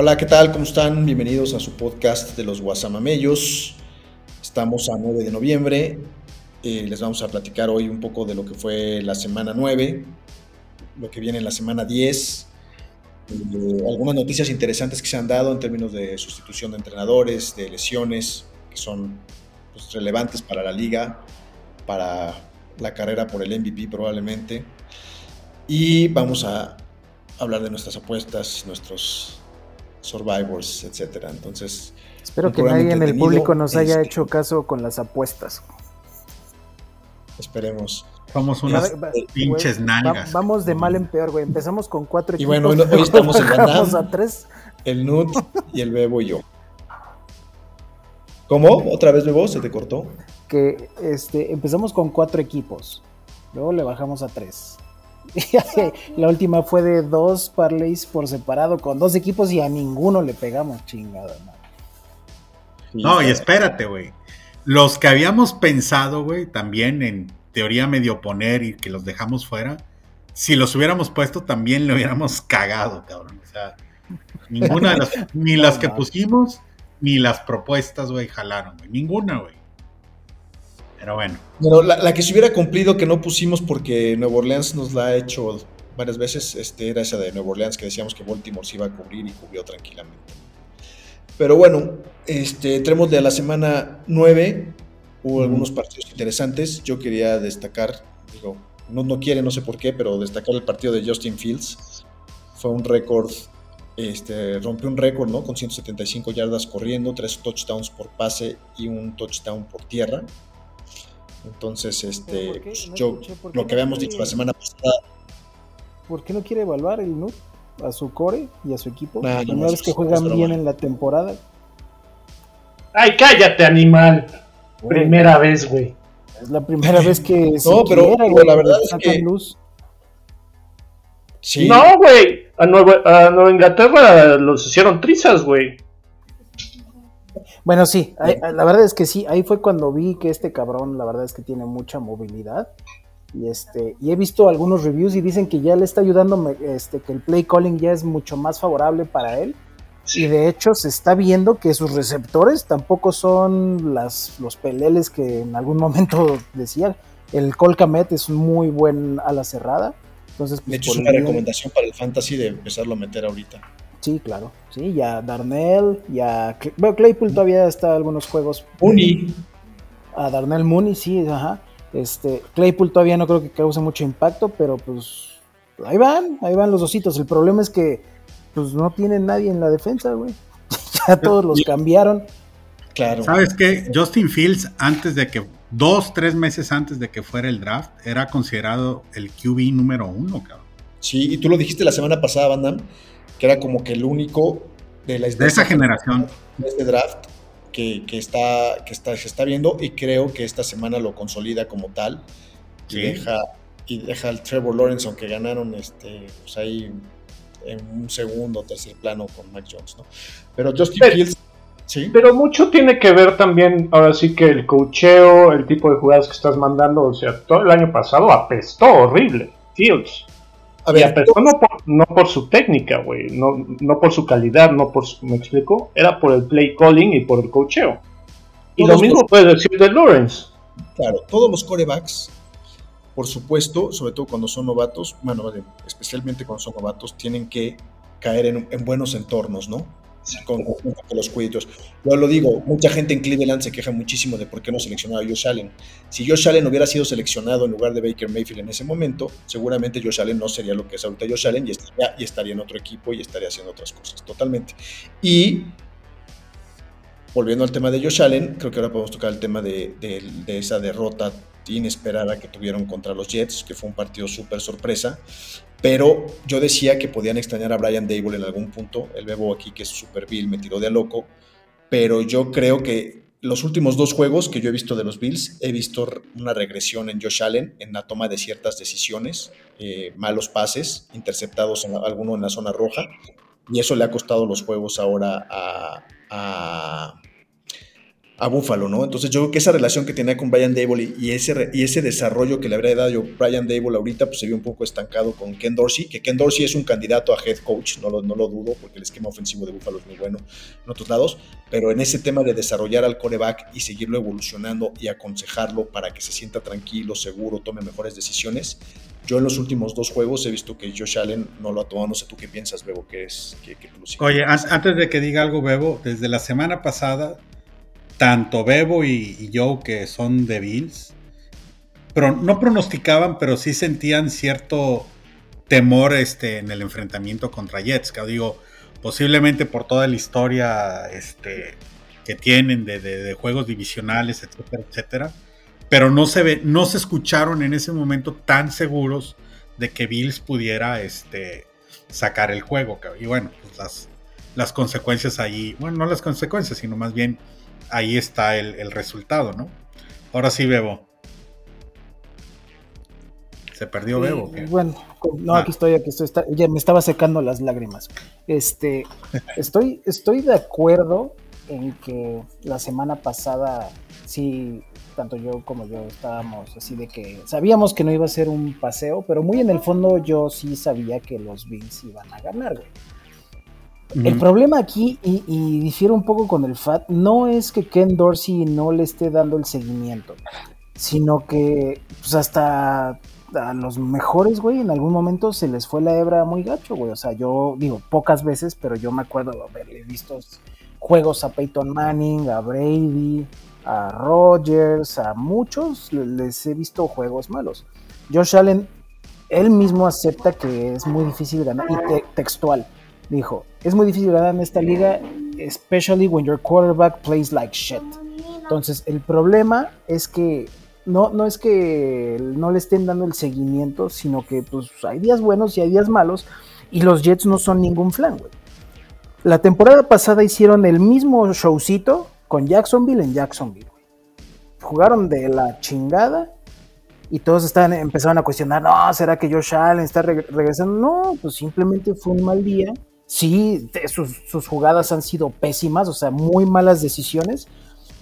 Hola, ¿qué tal? ¿Cómo están? Bienvenidos a su podcast de los Guasamamellos. Estamos a 9 de noviembre. Eh, les vamos a platicar hoy un poco de lo que fue la semana 9, lo que viene en la semana 10, eh, algunas noticias interesantes que se han dado en términos de sustitución de entrenadores, de lesiones, que son pues, relevantes para la liga, para la carrera por el MVP probablemente. Y vamos a hablar de nuestras apuestas, nuestros Survivors, etcétera. Entonces, espero que nadie en el público nos haya hecho caso con las apuestas. Esperemos. Somos unas pinches nalgas. vamos de mal en peor, güey. Empezamos con cuatro equipos. Y bueno, hoy, estamos en a tres. El Nut y el Bebo y yo. ¿Cómo? ¿Otra vez Bebo? ¿Se te cortó? Que este, empezamos con cuatro equipos. Luego le bajamos a tres. la última fue de dos parlays por separado con dos equipos y a ninguno le pegamos chingada. No, y espérate, güey. Los que habíamos pensado, güey, también en teoría medio poner y que los dejamos fuera, si los hubiéramos puesto también le hubiéramos cagado, cabrón. O sea, ninguna de las, ni las que pusimos, ni las propuestas, güey, jalaron, güey. Ninguna, güey. Pero bueno. la, que se hubiera cumplido que no pusimos porque Nuevo Orleans nos la ha hecho varias veces, este, era esa de Nuevo Orleans que decíamos que Baltimore se iba a cubrir y cubrió tranquilamente. Pero bueno, este, entremos de la semana 9, hubo algunos partidos interesantes. Yo quería destacar, digo, no, no quiere, no sé por qué, pero destacar el partido de Justin Fields. Fue un récord, este, rompió un récord, ¿no? Con 175 yardas corriendo, tres touchdowns por pase y un touchdown por tierra Entonces, este, pues, yo, lo que habíamos dicho la semana pasada. ¿Por qué no quiere evaluar el NUT a su core y a su equipo? la primera vez que juegan bien en la temporada. ¡Ay, cállate, animal! primera vez, güey. Es la primera vez que. no, pero, la verdad es que. Luz. Sí. No, güey. A Nueva, a Nueva Inglaterra los hicieron trizas, güey. Bueno, sí, la verdad es que sí, ahí fue cuando vi que este cabrón, la verdad es que tiene mucha movilidad. Y este, y he visto algunos reviews y dicen que ya le está ayudando, este, que el play calling ya es mucho más favorable para él. Y de hecho se está viendo que sus receptores tampoco son las, los peleles que en algún momento decían. El Colcamet es muy buen a la cerrada. Entonces, pues, de hecho, es una recomendación para el fantasy de empezarlo a meter ahorita. Sí, claro. Sí, ya Darnell, ya. Bueno, Claypool todavía está algunos juegos. Mooney. A Darnell Mooney, sí, ajá. Este, Claypool todavía no creo que cause mucho impacto, pero pues ahí van, ahí van los ositos. El problema es que pues no tienen nadie en la defensa, güey. ya todos los cambiaron. Claro. ¿Sabes qué? Justin Fields, antes de que, dos, tres meses antes de que fuera el draft, era considerado el QB número uno, cabrón. Sí, y tú lo dijiste la semana pasada, Van que era como que el único de, la, de esa generación de este draft que, está, que está, se está viendo y creo que esta semana lo consolida como tal y, deja, y deja al Trevor Lawrence, aunque ganaron este, pues ahí en un segundo o tercer plano con Mac Jones, ¿no? Pero Justin Fields ¿Sí? Pero mucho tiene que ver también, ahora sí que el cocheo, el tipo de jugadas que estás mandando, o sea, todo el año pasado apestó horrible, Fields. A ver, no por, su técnica, güey, no, no por su calidad, no por su, ¿me explico? Era por el play calling y por el cocheo. Y lo mismo puede decir de Lawrence. Claro, todos los corebacks, por supuesto, sobre todo cuando son novatos, bueno, especialmente cuando son novatos, tienen que caer en buenos entornos, ¿no? Con, los cuiditos. Yo lo digo, mucha gente en Cleveland se queja muchísimo de por qué no seleccionaba a Josh Allen. Si Josh Allen hubiera sido seleccionado en lugar de Baker Mayfield en ese momento, seguramente Josh Allen no sería lo que es ahorita Josh Allen y estaría, y estaría en otro equipo y estaría haciendo otras cosas, totalmente. Y volviendo al tema de Josh Allen, creo que ahora podemos tocar el tema de esa derrota inesperada que tuvieron contra los Jets, que fue un partido súper sorpresa. Pero yo decía que podían extrañar a Brian Dable en algún punto. El bebo aquí, que es super Bill, me tiró de loco. Pero yo creo que los últimos dos juegos que yo he visto de los Bills, he visto una regresión en Josh Allen en la toma de ciertas decisiones, eh, malos pases, interceptados en alguno en la zona roja. Y eso le ha costado los juegos ahora a a Buffalo, ¿no? Entonces yo creo que esa relación que tenía con Brian Dable y, ese, y ese desarrollo que le habría dado Brian Dable ahorita, pues se vio un poco estancado con Ken Dorsey, que Ken Dorsey es un candidato a head coach, no lo, no lo dudo, porque el esquema ofensivo de Buffalo es muy bueno en otros lados, pero en ese tema de desarrollar al coreback y seguirlo evolucionando y aconsejarlo para que se sienta tranquilo, seguro, tome mejores decisiones, yo en los últimos dos juegos he visto que Josh Allen no lo ha tomado. No sé tú qué piensas, Bebo, que es. Que, Oye, antes de que diga algo, Bebo, desde la semana pasada tanto Bebo y, yo, que son de Bills, pero no pronosticaban, pero sí sentían cierto temor este, en el enfrentamiento contra Jets. Que digo, posiblemente por toda la historia este, que tienen de, juegos divisionales, etcétera, etcétera. Pero no se, ve, no se escucharon en ese momento tan seguros de que Bills pudiera este, sacar el juego. Y bueno, pues las, las consecuencias ahí, bueno, no las consecuencias, sino más bien ahí está el, resultado, ¿no? Ahora sí, Bebo. ¿Se perdió Bebo? Bueno, no, aquí estoy, aquí estoy. ya me estaba secando las lágrimas. Este, estoy, estoy de acuerdo en que la semana pasada sí, tanto yo como yo estábamos así de que sabíamos que no iba a ser un paseo, pero muy en el fondo yo sí sabía que los Bills iban a ganar, güey. El problema aquí, y, difiere un poco con el FAT, no es que Ken Dorsey no le esté dando el seguimiento, sino que pues hasta a los mejores, güey, en algún momento se les fue la hebra muy gacho, güey. O sea, yo digo pocas veces, pero yo me acuerdo de haberle visto juegos a Peyton Manning, a Brady, a Rogers, a muchos les he visto juegos malos. Josh Allen, él mismo acepta que es muy difícil ganar, y textual dijo, es muy difícil ganar en esta liga, especially when your quarterback plays like shit. Entonces, el problema es que no, no es que no le estén dando el seguimiento, sino que pues hay días buenos y hay días malos, y los Jets no son ningún flan, güey. La temporada pasada hicieron el mismo showcito con Jacksonville en Jacksonville. Jugaron de la chingada y todos estaban, empezaron a cuestionar, no, ¿será que Josh Allen está regresando? No, pues simplemente fue un mal día. Sí, sus, jugadas han sido pésimas, o sea, muy malas decisiones,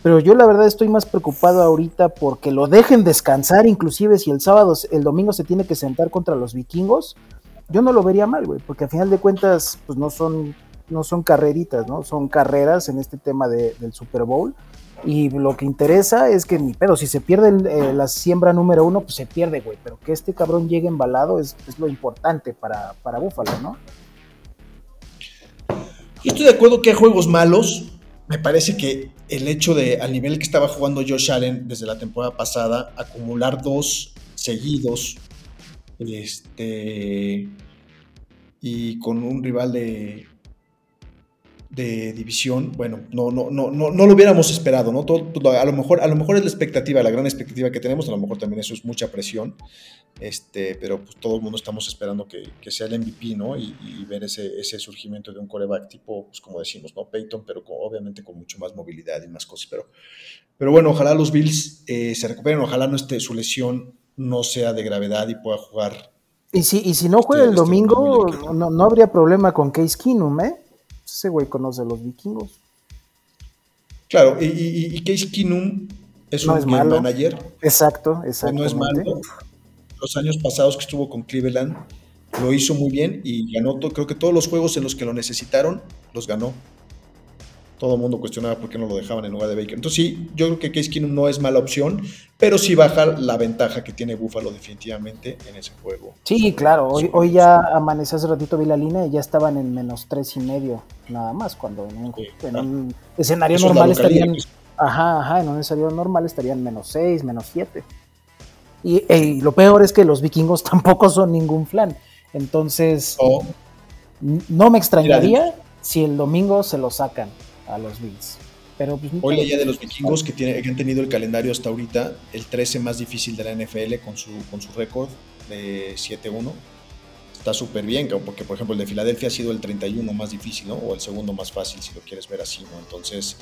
pero yo la verdad estoy más preocupado ahorita porque lo dejen descansar, inclusive si el sábado, el domingo se tiene que sentar contra los vikingos, yo no lo vería mal, güey, porque al final de cuentas, pues no son, no son carreritas, ¿no? Son carreras en este tema del Super Bowl. Y lo que interesa es que ni pedo, si se pierde eh, la siembra número uno, pues se pierde, güey. Pero que este cabrón llegue embalado es, lo importante para, para Búfalo, ¿no? Yo estoy de acuerdo que hay juegos malos. Me parece que el hecho de, al nivel que estaba jugando Josh Allen desde la temporada pasada, acumular dos seguidos este, y con un rival de, de división, bueno, no, no, no, no, no lo hubiéramos esperado, ¿no? a, lo mejor, a lo mejor es la expectativa, la gran expectativa que tenemos, a lo mejor también eso es mucha presión, este, pero pues todo el mundo estamos esperando que, sea el MVP, ¿no? Y, ver ese, ese, surgimiento de un coreback tipo, pues como decimos, ¿no? Peyton, pero obviamente con mucho más movilidad y más cosas, pero, pero bueno, ojalá los Bills eh, se recuperen, ojalá no esté su lesión no sea de gravedad y pueda jugar. Y si, y si no juega el este domingo, no, no, habría problema con Case Keenum, ¿eh? Ese güey conoce a los vikingos. Claro, y, y, Case Keenum es un manager. Exacto, exacto. No es malo. Los años pasados que estuvo con Cleveland lo hizo muy bien y ganó, creo que todos los juegos en los que lo necesitaron, los ganó todo el mundo cuestionaba por qué no lo dejaban en lugar de Baker. Entonces sí, yo creo que Case Keenum no es mala opción, pero sí baja la ventaja que tiene Buffalo definitivamente en ese juego. Sí, claro, hoy, hoy ya amaneció hace ratito, vi la línea y ya estaban en menos tres y medio, nada más, cuando en un, escenario normal estarían... Ajá, ajá, en un escenario normal estarían menos seis, menos siete. Y, lo peor es que los vikingos tampoco son ningún flan. Entonces, no me extrañaría si el domingo se lo sacan a los Bills. Pero pues, Hoy leía de los vikingos que, tiene, que han tenido el calendario hasta ahorita, el 13 más difícil de la NFL con su, con su récord de 7-1. Está súper bien, porque por ejemplo el de Filadelfia ha sido el 31 más difícil, ¿no? O el segundo más fácil, si lo quieres ver así, ¿no? Entonces,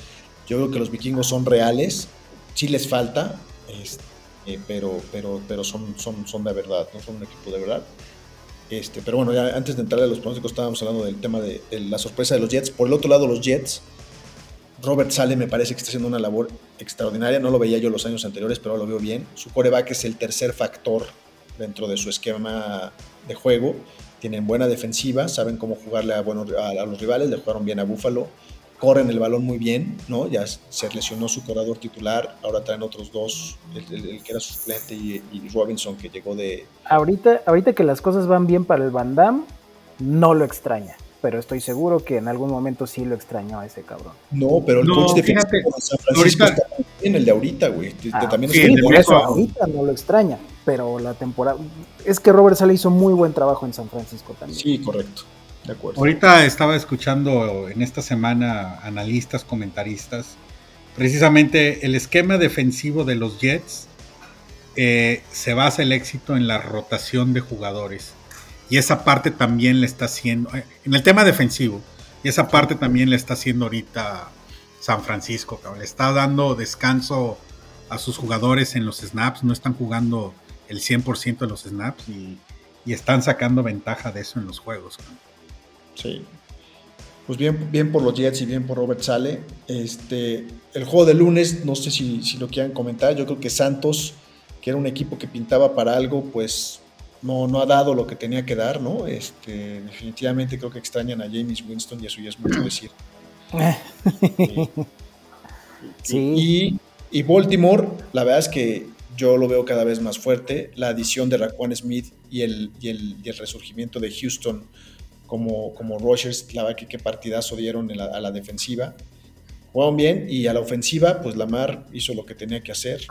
yo creo que los vikingos son reales, sí les falta, este, pero, pero, pero son, son, son de verdad, ¿no? Son un equipo de verdad. Este, pero bueno, ya antes de entrar a los pronósticos estábamos hablando del tema de, de, la sorpresa de los Jets. Por el otro lado, los Jets Robert Sale me parece que está haciendo una labor extraordinaria. No lo veía yo los años anteriores, pero lo veo bien. Su coreback es el tercer factor dentro de su esquema de juego. Tienen buena defensiva, saben cómo jugarle a, a, los rivales, le jugaron bien a Buffalo. Corren el balón muy bien, ¿no? Ya se lesionó su corredor titular, ahora traen otros dos, el, que era suplente y, y, Robinson que llegó de... Ahorita, ahorita que las cosas van bien para el Van Damme, no lo extraña pero estoy seguro que en algún momento sí lo extrañó a ese cabrón. No, pero el coach de fíjate, San Francisco ahorita, está bien, el de ahorita, güey. Ah, también sí, eso ahorita no lo extraña, pero la temporada... Es que Robert Sale hizo muy buen trabajo en San Francisco también. Sí, correcto. De acuerdo. Ahorita estaba escuchando en esta semana analistas, comentaristas, precisamente el esquema defensivo de los Jets eh, se basa el éxito en la rotación de jugadores. Y esa parte también le está haciendo, eh, en el tema defensivo, y esa parte también le está haciendo ahorita San Francisco, cabrón. Le está dando descanso a sus jugadores en los snaps, no están jugando el 100% de los snaps y, están sacando ventaja de eso en los juegos. Sí. Pues bien, bien por los Jets y bien por Robert Sale. Este, el juego de lunes, no sé si, si lo quieran comentar, yo creo que Santos, que era un equipo que pintaba para algo, pues no, no ha dado lo que tenía que dar, ¿no? Este, definitivamente creo que extrañan a James Winston y eso ya es mucho decir. sí. Y, Baltimore, la verdad es que yo lo veo cada vez más fuerte. La adición de Raquan Smith y el, y el, resurgimiento de Houston como, como Rogers, la verdad que qué partidazo dieron a la defensiva. Jugaron bien y a la ofensiva, pues Lamar hizo lo que tenía que hacer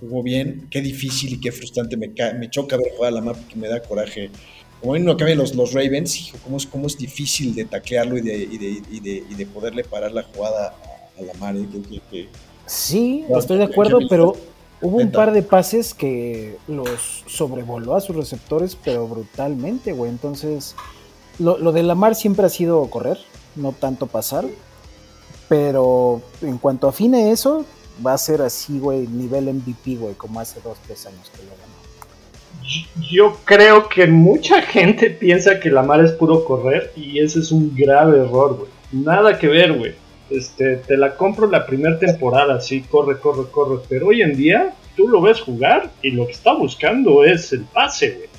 jugó bien. Qué difícil y qué frustrante me, me choca ver jugar a la mapa que me da coraje. Como no acaben los, los Ravens, hijo, cómo es, cómo es difícil de taclearlo y de, y de, y de, y de poderle parar la jugada a, la mar. sí, estoy de acuerdo, pero Hubo un par de pases que los sobrevoló a sus receptores, pero brutalmente, güey. Entonces, lo, lo de Lamar siempre ha sido correr, no tanto pasar. Pero en cuanto afine eso, va a ser así, güey, nivel MVP, güey, como hace dos, tres años que lo ganó. Yo creo que mucha gente piensa que Lamar es puro correr y ese es un grave error, güey. Nada que ver, güey. Este, te la compro la primera temporada, sí, corre, corre, corre. Pero hoy en día tú lo ves jugar y lo que está buscando es el pase, güey.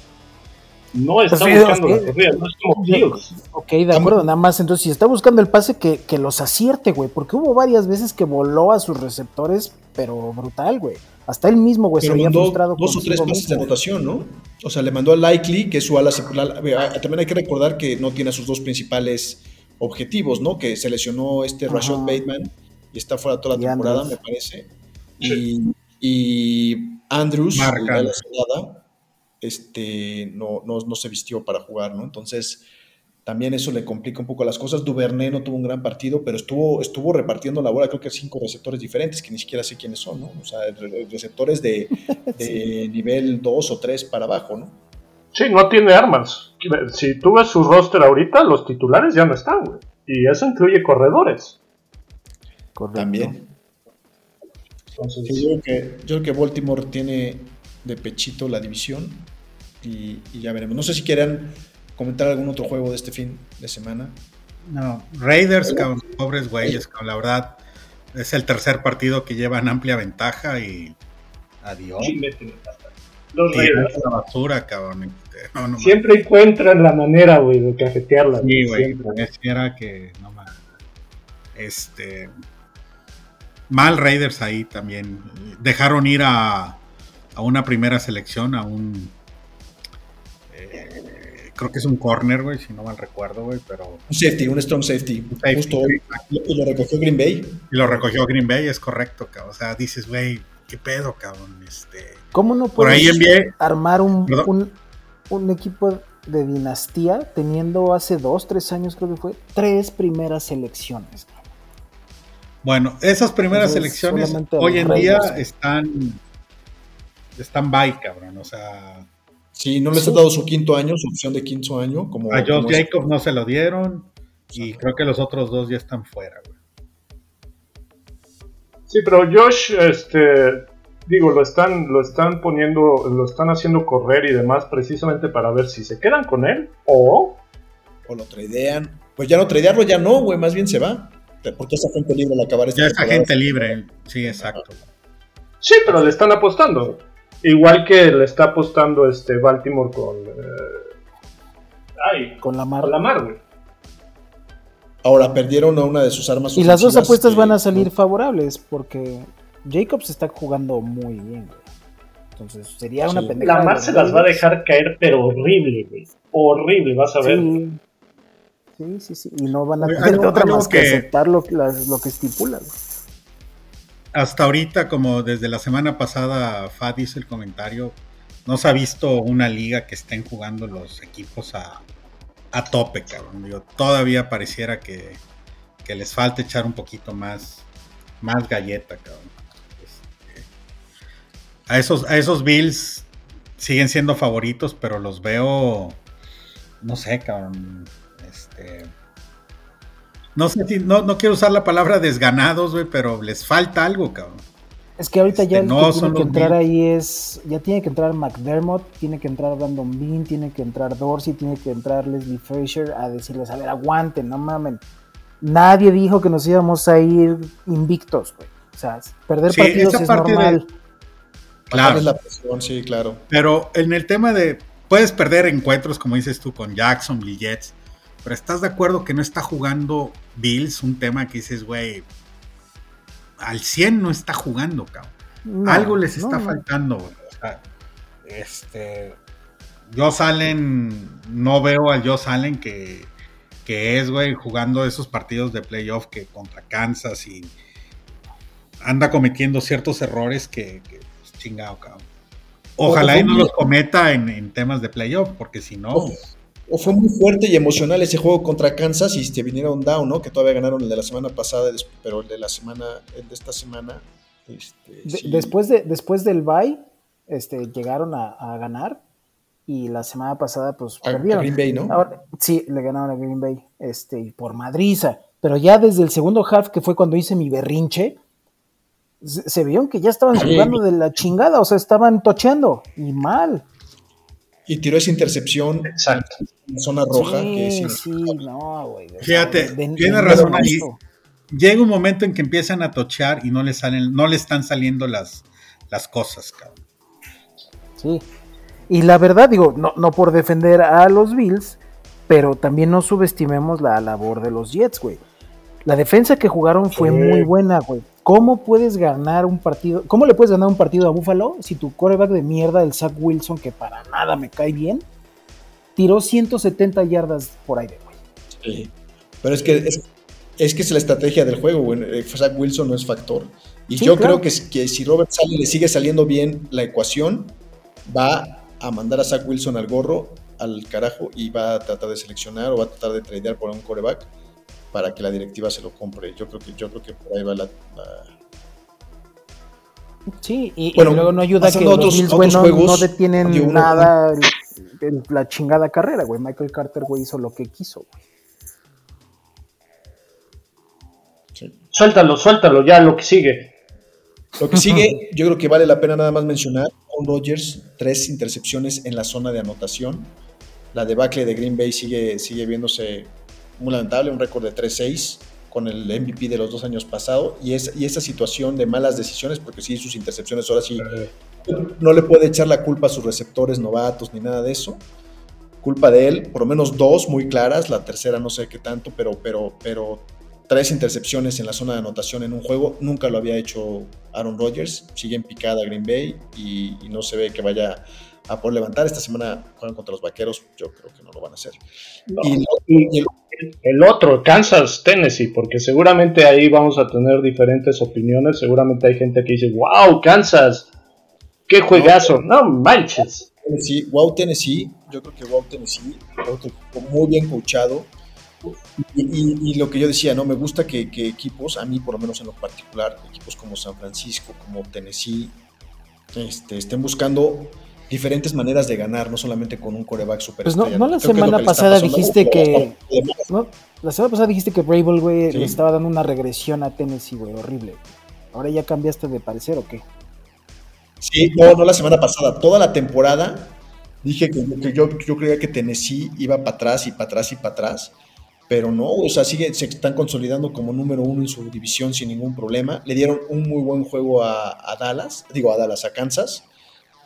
No está Pues, buscando ok. la corrida, no es como Fields. Ok, de acuerdo, nada más. Entonces, si está buscando el pase, que, que los acierte, güey. Porque hubo varias veces que voló a sus receptores, pero brutal, güey. Hasta él mismo, güey, se mandó frustrado. dos o tres pases de anotación, ¿no? O sea, le mandó a Likely, que es su ala. la- También hay que recordar que no tiene a sus dos principales objetivos, ¿no? Que se lesionó este Ajá. Rashad Bateman y está fuera toda la Y temporada, Andrews. me parece. Y, y Andrews, Andrews. cerrada, este, no, no, no se vistió para jugar, ¿no? Entonces, también eso le complica un poco las cosas. Duvernay no tuvo un gran partido, pero estuvo, estuvo repartiendo la bola, creo que cinco receptores diferentes, que ni siquiera sé quiénes son, ¿no? O sea, re- receptores de, de nivel 2 o 3 para abajo, ¿no? Sí, no tiene armas. Si tú ves su roster ahorita, los titulares ya no están, güey. Y eso incluye corredores. Correcto. También. Entonces, Sí, yo, creo que, yo creo que Baltimore tiene de pechito la división y, y ya veremos. No sé si quieran comentar algún otro juego de este fin de semana. No, Raiders, cabrón, pobres güeyes, cabrón, la verdad, es el tercer partido que llevan amplia ventaja y adiós. sí. Los Raiders la basura, cabrón. No, no, siempre encuentran la manera, güey, de cafetearla. Sí, güey, pareciera que no mames. Este mal Raiders ahí también. Dejaron ir a, a una primera selección, a un creo que es un corner, güey, si no mal recuerdo, güey, pero Un safety, un strong safety. safety. Justo. Y lo recogió Green Bay. y lo recogió Green Bay, es correcto, cabrón. O sea, dices, güey, qué pedo, cabrón, este ¿Cómo no Por puedes ahí envié- armar un, un, un equipo de dinastía teniendo hace dos, tres años, creo que fue, tres primeras selecciones? Bueno, esas primeras Entonces, selecciones solamente hoy en día están están by, cabrón, o sea, Sí, no les han dado su quinto año, su opción de quinto año. Como, A Josh Jacobs no se lo dieron y creo que los otros dos ya están fuera, güey. Sí, pero Josh, este, digo, lo están, lo están poniendo, lo están haciendo correr y demás precisamente para ver si se quedan con él o o lo tradean. Pues ya no tradearlo, ya no, güey, más bien se va. Porque esa gente libre al acabar esta Ya esa gente libre, sí, exacto. sí, pero le están apostando. Igual que le está apostando este Baltimore con, eh, ay, Con la mar. con Lamar, güey. Ahora perdieron a una de sus armas Y las dos apuestas que- van a salir favorables porque Jacobs está jugando muy bien. güey. Entonces sería una pendejada. Lamar de se las va a dejar caer, pero horrible, güey. Horrible, vas a ver. Sí. Sí, sí, sí. Y no van a tener otra más que, que- aceptar lo, las- lo que estipula. güey. Hasta ahorita, como desde la semana pasada, Fad hizo el comentario, no se ha visto una liga que estén jugando los equipos a, a tope, cabrón. Digo, todavía pareciera que, que les falta echar un poquito más, más galleta, cabrón. Este, a, esos, a esos Bills siguen siendo favoritos, pero los veo, no sé, cabrón. Este, no sé si, no, no quiero usar la palabra desganados, güey, pero les falta algo, cabrón. Es que ahorita ya Este, el no que son tiene que entrar ahí es. Ya tiene que entrar McDermott, tiene que entrar Brandon Bean, tiene que entrar Dorsey, tiene que entrar Leslie Frazier a decirles: A ver, aguanten, no mamen. Nadie dijo que nos íbamos a ir invictos, güey. O sea, perder Sí, partidos es parte de- normal. Claro. La presión, sí, claro. Pero en el tema de, puedes perder encuentros, como dices tú, con Jackson y Jets, pero ¿estás de acuerdo que no está jugando Bills? Un tema que dices, güey, al 100 no está jugando, cabrón. No, Algo les está no. faltando, güey. O sea, este, Josh Allen, no veo al Josh Allen que, que es, güey, jugando esos partidos de playoff que contra Kansas y anda cometiendo ciertos errores que, que pues, chingado, cabrón. Ojalá y no los cometa en, en temas de playoff, porque si no, fue muy fuerte y emocional ese juego contra Kansas y te vinieron down, ¿no? Que todavía ganaron el de la semana pasada, pero el de la semana, el de esta semana, Este, después, de, después del bye, este, llegaron a, ganar y la semana pasada pues perdieron. Green Bay, ¿no? sí, le ganaron a Green Bay este, por madriza. Pero ya desde el segundo half, que fue cuando hice mi berrinche, se, vieron que ya estaban jugando de la chingada, o sea, estaban tocheando y mal. Y tiró esa intercepción Exacto. en zona roja. Sí, sí, no, güey. Fíjate, tiene razón ahí. Llega un momento en que empiezan a tochear y no le salen, no le están saliendo las, las cosas, cabrón. Sí. Y la verdad, digo, no, no por defender a los Bills, pero también no subestimemos la labor de los Jets, güey. La defensa que jugaron fue muy buena, güey. ¿Cómo puedes ganar un partido? ¿Cómo le puedes ganar un partido a Buffalo si tu coreback de mierda, el Zach Wilson, que para nada me cae bien, tiró 170 yardas por aire, güey? Sí. Pero es que es, que es la estrategia del juego, güey. Eh, Zach Wilson no es factor. Y yo creo que, que, si Robert Sale le sigue saliendo bien la ecuación, va a mandar a Zach Wilson al gorro, al carajo, y va a tratar de seleccionar o va a tratar de tradear por un coreback para que la directiva se lo compre. Yo creo que, yo creo que por ahí va la... Sí, y, luego no ayuda que los Bills, no detienen nada la chingada carrera, güey. Michael Carter, güey, hizo lo que quiso, Suéltalo, suéltalo, ya lo que sigue. Lo que sigue, yo creo que vale la pena nada más mencionar, con Rodgers, tres intercepciones en la zona de anotación. La debacle de Green Bay sigue, sigue viéndose muy lamentable, un récord de 3-6 con el MVP de los dos años pasados y, es, y esa situación de malas decisiones, porque sí, sus intercepciones ahora sí, no le puede echar la culpa a sus receptores novatos ni nada de eso. Culpa de él, por lo menos dos muy claras, la tercera no sé qué tanto, pero, pero, pero tres intercepciones en la zona de anotación en un juego, nunca lo había hecho Aaron Rodgers, sigue en picada Green Bay y, y no se ve que vaya a poder levantar. Esta semana juegan contra los vaqueros, yo creo que no lo van a hacer. Y, el, otro, Kansas, Tennessee, porque seguramente ahí vamos a tener diferentes opiniones. Seguramente hay gente que dice, wow, Kansas, qué juegazo. No, manches. Tennessee, wow, Tennessee, yo creo que wow, Tennessee, muy bien coachado. Y, lo que yo decía, ¿no? Me gusta que, que, equipos, a mí por lo menos en lo particular, equipos como San Francisco, como Tennessee, este, estén buscando diferentes maneras de ganar, no solamente con un coreback super Pues no, no la semana pasada dijiste que. la semana pasada dijiste que Brable, güey, le estaba dando una regresión a Tennessee, güey, horrible. ¿Ahora ya cambiaste de parecer o qué? Sí, no, no la semana pasada, toda la temporada dije que, yo, yo creía que Tennessee iba para atrás y para atrás y para atrás, pero no, o sea, sigue, se están consolidando como número uno en su división sin ningún problema. Le dieron un muy buen juego a, a Dallas, digo a Dallas, a Kansas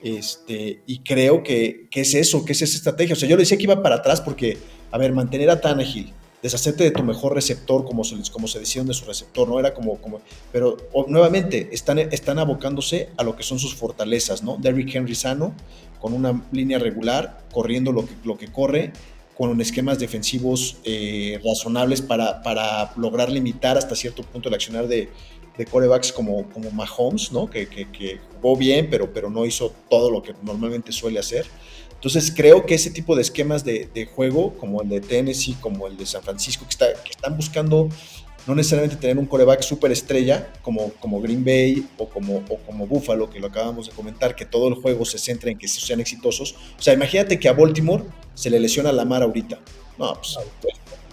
este, y creo que, es eso, que es esa estrategia. O sea, yo le decía que iba para atrás porque, a ver, mantener a Tannehill, deshacerte de tu mejor receptor, como se, como se decían de su receptor, ¿no? Era como, como pero nuevamente están, están abocándose a lo que son sus fortalezas, ¿no? Derrick Henry sano, con una línea regular, corriendo lo que, lo que corre, con esquemas defensivos eh, razonables para, para lograr limitar hasta cierto punto el accionar de, de corebacks como, como Mahomes, ¿no? Que, que, jugó bien, pero, pero no hizo todo lo que normalmente suele hacer. Entonces creo que ese tipo de esquemas de, de juego, como el de Tennessee, como el de San Francisco, que, está, que están buscando no necesariamente tener un coreback súper estrella como, como Green Bay o como, o como Buffalo, que lo acabamos de comentar, que todo el juego se centra en que sean exitosos. O sea, imagínate que a Baltimore se le lesiona la mar ahorita. No, pues,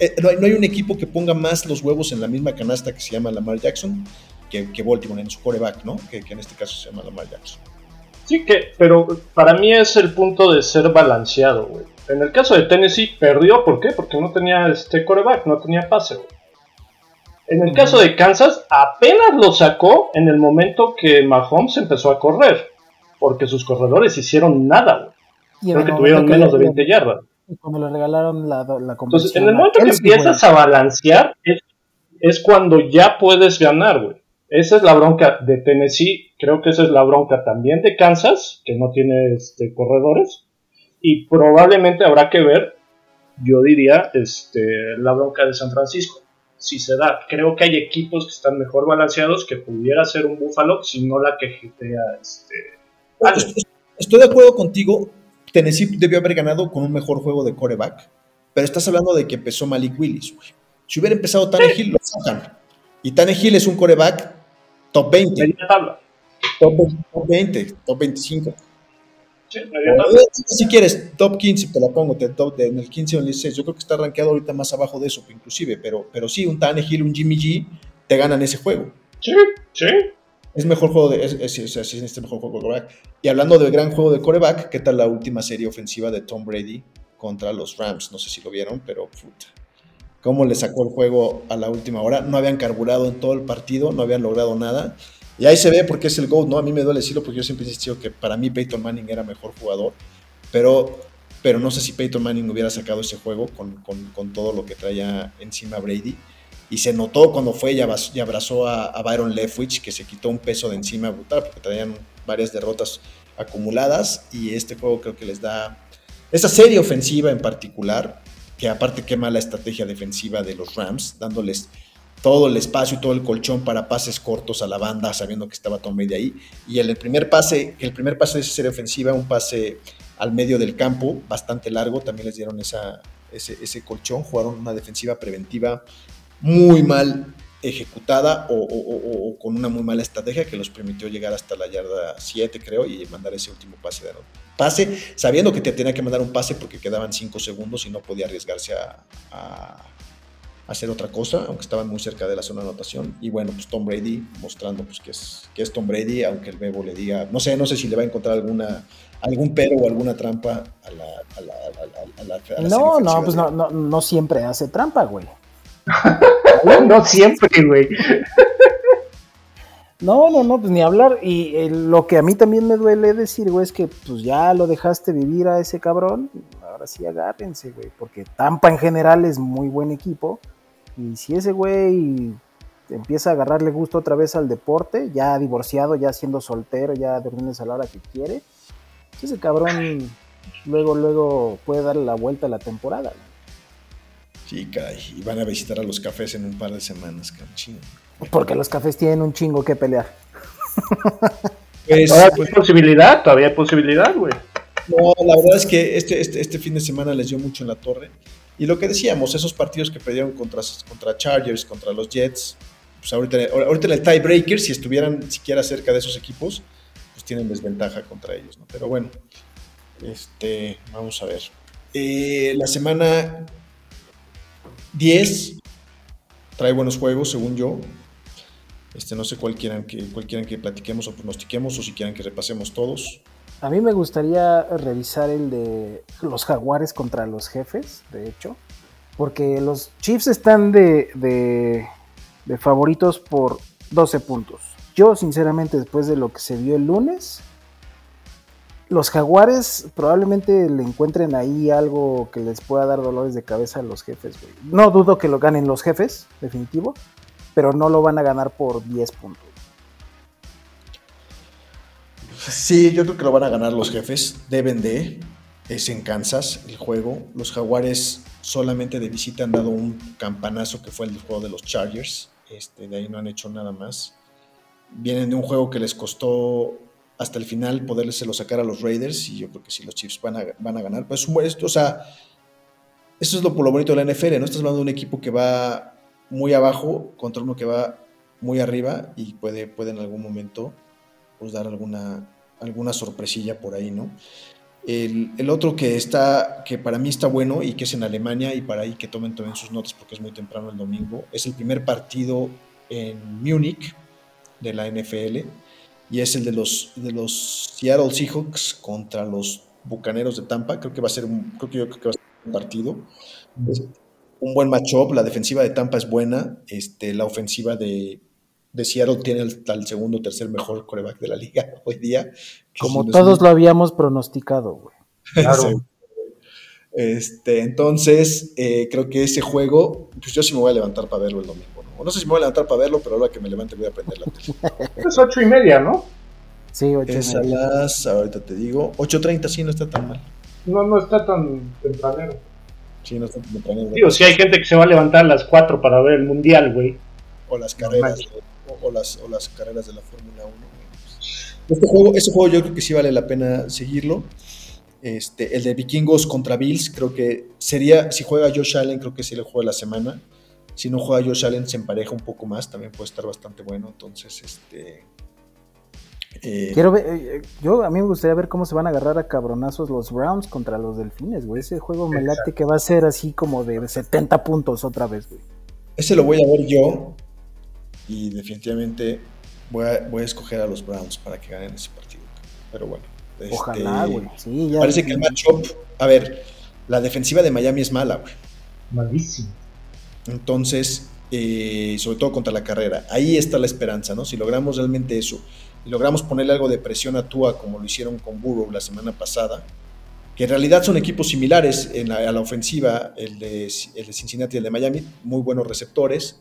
eh, no, hay, un equipo que ponga más los huevos en la misma canasta que se llama Lamar Jackson que, que Baltimore en su coreback, ¿no? Que, en este caso se llama Lamar Jackson. Sí, que, pero para mí es el punto de ser balanceado, güey. En el caso de Tennessee perdió, ¿por qué? Porque no tenía este coreback, no tenía pase, güey. En el caso de Kansas, apenas lo sacó en el momento que Mahomes empezó a correr, porque sus corredores hicieron nada, güey. Creo que tuvieron menos de 20 yardas. Y cuando le regalaron la, la Entonces, en el momento que empiezas a balancear, es, es cuando ya puedes ganar, güey. Esa es la bronca de Tennessee, creo que esa es la bronca también de Kansas, que no tiene este, corredores, y probablemente habrá que ver, yo diría, este, la bronca de San Francisco, si se da. Creo que hay equipos que están mejor balanceados que pudiera ser un Buffalo, si no la que GTA. Este, Estoy de acuerdo contigo, Tennessee debió haber ganado con un mejor juego de coreback, pero estás hablando de que empezó Malik Willis, Si hubiera empezado Tannehill, lo sacan. Y Tannehill es un coreback top 20. Top, 20, top 25. si quieres, top 15 te la pongo, te, top en el 15 o el 16. Yo creo que está rankeado ahorita más abajo de eso, inclusive, pero, pero sí, un Tannehill, un Jimmy G, te ganan ese juego. Sí, sí. Es mejor juego de. Es, es, es, este mejor juego de coreback. Y hablando del gran juego de coreback, ¿qué tal la última serie ofensiva de Tom Brady contra los Rams? No sé si lo vieron, pero puta. ¿Cómo le sacó el juego a la última hora? No habían carburado en todo el partido, no habían logrado nada. Y ahí se ve porque es el GOAT, ¿no? A mí me duele decirlo porque yo siempre he insistido que para mí Peyton Manning era mejor jugador. Pero, pero no sé si Peyton Manning hubiera sacado ese juego con, con, todo lo que traía encima Brady y se notó cuando fue y abrazó a, Byron Leftwich que se quitó un peso de encima brutal porque traían varias derrotas acumuladas y este juego creo que les da esa serie ofensiva en particular que aparte quema la estrategia defensiva de los Rams dándoles todo el espacio y todo el colchón para pases cortos a la banda sabiendo que estaba Tom Brady ahí. Y el, primer pase el primer pase de esa serie ofensiva un pase al medio del campo bastante largo también les dieron ese, ese colchón jugaron una defensiva preventiva muy mal ejecutada o, con una muy mala estrategia que los permitió llegar hasta la yarda 7, creo, y mandar ese último pase. De pase, sabiendo que te tenía que mandar un pase porque quedaban 5 segundos y no podía arriesgarse a, hacer otra cosa, aunque estaban muy cerca de la zona de anotación. Y bueno, pues Tom Brady mostrando pues, que, es, que es Tom Brady, aunque el Bebo le diga, no sé, no sé si le va a encontrar alguna algún pero o alguna trampa a la... A la, a la no, no, pues no, no, no siempre hace trampa, güey. no siempre, güey. No, no, no, pues ni hablar. Y eh, lo que a mí también me duele decir, güey, es que pues ya lo dejaste vivir a ese cabrón. Ahora sí agárrense, güey. Porque Tampa en general es muy buen equipo. Y si ese güey empieza a agarrarle gusto otra vez al deporte, ya divorciado, ya siendo soltero, ya durmiendo a la hora que quiere, pues ese cabrón luego, luego puede darle la vuelta a la temporada. Sí, caray. Y van a visitar a los cafés en un par de semanas, chingo. Porque los cafés tienen un chingo que pelear. Pues, todavía hay pues, posibilidad, todavía hay posibilidad, güey. No, la verdad es que este, este, este, fin de semana les dio mucho en la torre. Y lo que decíamos, esos partidos que perdieron contra, contra Chargers, contra los Jets, pues ahorita, ahorita en el tiebreaker, si estuvieran siquiera cerca de esos equipos, pues tienen desventaja contra ellos, ¿no? Pero bueno, este, vamos a ver. Eh, la semana 10 trae buenos juegos, según yo. Este, no sé cuál quieran, que, cuál quieran que platiquemos o pronostiquemos o si quieran que repasemos todos. A mí me gustaría revisar el de los jaguares contra los jefes, de hecho. Porque los Chiefs están de, de, de favoritos por 12 puntos. Yo, sinceramente, después de lo que se vio el lunes, los jaguares probablemente le encuentren ahí algo que les pueda dar dolores de cabeza a los jefes, güey. No dudo que lo ganen los jefes, definitivo, pero no lo van a ganar por 10 puntos. Sí, yo creo que lo van a ganar los jefes. Deben de. Es en Kansas el juego. Los jaguares solamente de visita han dado un campanazo que fue el juego de los Chargers. Este, de ahí no han hecho nada más. Vienen de un juego que les costó hasta el final lo sacar a los Raiders y yo creo que si los Chiefs van a, van a ganar. Pues, o sea, eso es lo, lo bonito de la NFL, ¿no? Estás hablando de un equipo que va muy abajo contra uno que va muy arriba y puede, puede en algún momento pues, dar alguna, alguna sorpresilla por ahí, ¿no? El, el, otro que está, que para mí está bueno y que es en Alemania y para ahí que tomen también sus notas porque es muy temprano el domingo, es el primer partido en Múnich de la NFL y es el de los, de los Seattle Seahawks contra los Bucaneros de Tampa. Creo que va a ser un, creo que yo creo que va a ser un partido. un buen matchup. La defensiva de Tampa es buena. Este, la ofensiva de, de Seattle tiene el, segundo o tercer mejor coreback de la liga hoy día. Como todos lo habíamos pronosticado, güey. Claro. Este, entonces, eh, creo que ese juego, pues yo sí me voy a levantar para verlo el domingo. No sé si me voy a levantar para verlo, pero ahora que me levante voy a aprender la tele. es ocho y media, ¿no? Sí, ocho es a las, ahorita te digo, 8.30, sí, no está tan mal. No, no está tan tempranero. Sí, no está tan tempranero. Digo, si hay gente que se va a levantar a las 4 para ver el mundial, güey. O las carreras, o, las, o las carreras de la Fórmula 1. Este juego, este juego yo creo que sí vale la pena seguirlo. Este, el de Vikingos contra Bills, creo que sería, si juega Josh Allen, creo que sería el juego de la semana. Si no juega Josh Allen, se empareja un poco más, también puede estar bastante bueno. Entonces, este. Eh, Quiero ver, eh, yo a mí me gustaría ver cómo se van a agarrar a cabronazos los Browns contra los Delfines, güey. Ese juego me late que va a ser así como de 70 puntos otra vez, güey. Ese lo voy a ver yo y definitivamente voy a, voy a escoger a los Browns para que ganen ese partido. Pero bueno. Este, Ojalá, güey. parece que el matchup, a ver, la defensiva de Miami es mala, güey. Malísimo. Entonces, eh, sobre todo contra la carrera. Ahí está la esperanza, ¿no? Si logramos realmente eso y logramos ponerle algo de presión a Tua como lo hicieron con Burrow la semana pasada, que en realidad son equipos similares en la, a la ofensiva, el de, el de, Cincinnati y el de Miami, muy buenos receptores,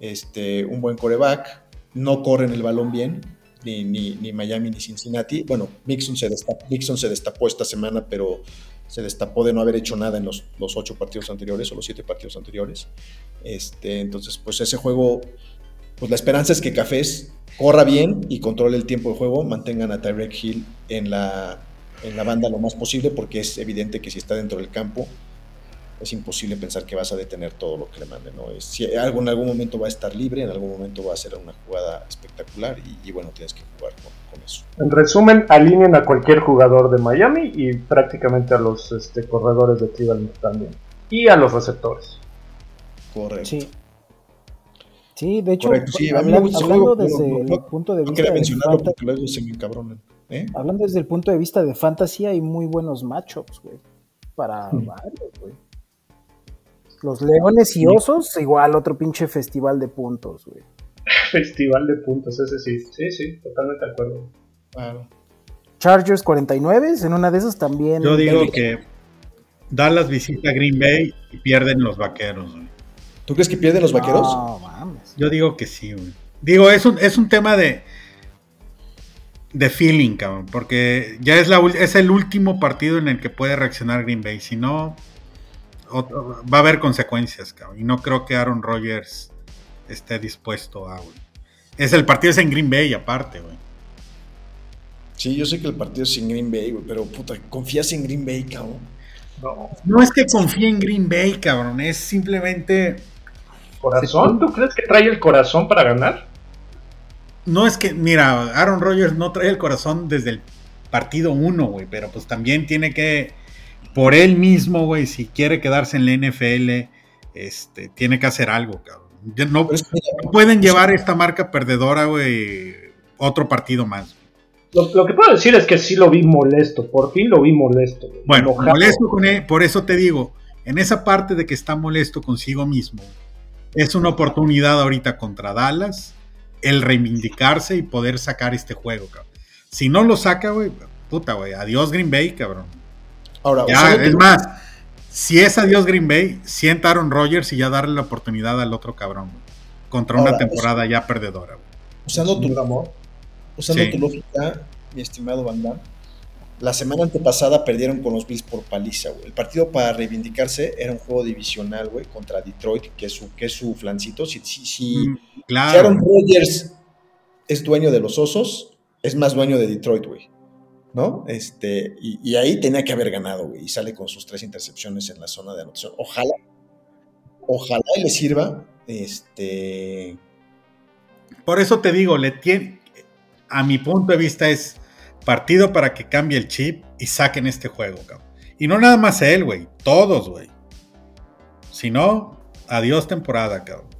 este, un buen coreback, no corren el balón bien, ni, Miami ni Cincinnati. Bueno, Mixon se, Mixon se destapó esta semana, pero se destapó de no haber hecho nada en los, los ocho partidos anteriores o los siete partidos anteriores. Este, entonces, pues ese juego, pues la esperanza es que Cafés corra bien y controle el tiempo de juego, mantengan a Tyrek Hill en la, en la banda lo más posible, porque es evidente que si está dentro del campo, es imposible pensar que vas a detener todo lo que le manden. ¿no? Si algo en algún momento va a estar libre, en algún momento va a ser una jugada espectacular y, bueno, tienes que jugar con, eso. En resumen, alineen a cualquier jugador de Miami y prácticamente a los este, corredores de Cleveland también. Y a los receptores. Correcto. Sí. Sí, de hecho, hablando, desde el punto de vista de fantasy, ¿eh? Hablando desde el punto de vista de fantasy, hay muy buenos matchups, güey. Para hmm. varios, güey. Los leones y osos, igual otro pinche festival de puntos, güey. festival de puntos, ese sí. Sí, sí, totalmente de acuerdo. Chargers 49, en una de esas también. Yo digo que Dallas visita Green Bay y pierden los vaqueros, güey. ¿Tú crees que pierden los vaqueros? No, mames. Yo digo que sí, güey. Digo, es un, es un tema de. de feeling, cabrón. Porque ya es, la, es el último partido en el que puede reaccionar Green Bay. Si no, va a haber consecuencias, cabrón. Y no creo que Aaron Rodgers esté dispuesto a, güey. Es el partido es en Green Bay, aparte, güey. Sí, yo sé que el partido es en Green Bay, güey, pero puta, ¿confías en Green Bay, cabrón? No. No es que confíe en Green Bay, cabrón, es simplemente ¿Corazón? ¿Tú crees que trae el corazón para ganar? No es que, mira, Aaron Rodgers no trae el corazón desde el partido 1, güey, pero pues también tiene que, por él mismo, güey, si quiere quedarse en la NFL, este, tiene que hacer algo, cabrón. No, pueden llevar esta marca perdedora, güey, otro partido más. Lo, que puedo decir es que sí lo vi molesto, por fin lo vi molesto. Bueno, molesto con él, por eso te digo, en esa parte de que está molesto consigo mismo, es una oportunidad ahorita contra Dallas el reivindicarse y poder sacar este juego, cabrón. Si no lo saca, güey, puta, güey, adiós Green Bay, cabrón. Ahora, es más, si es adiós Green Bay, sienta Aaron Rodgers y ya darle la oportunidad al otro cabrón, contra una temporada ya perdedora, güey. Usando tu amor, usando tu lógica, mi estimado Van la semana antepasada perdieron con los Bills por paliza, güey. El partido para reivindicarse era un juego divisional, güey, contra Detroit, que es su, que es su flancito. Si, si, mm, Aaron Rodgers es dueño de los osos, es más dueño de Detroit, güey. ¿No? Este, y, ahí tenía que haber ganado, güey. Y sale con sus tres intercepciones en la zona de anotación. Ojalá, ojalá le sirva. Este. Por eso te digo, le tiene. A mi punto de vista es partido para que cambie el chip y saquen este juego, cabrón. Y no nada más él, güey, todos, güey. Si no, adiós temporada, cabrón.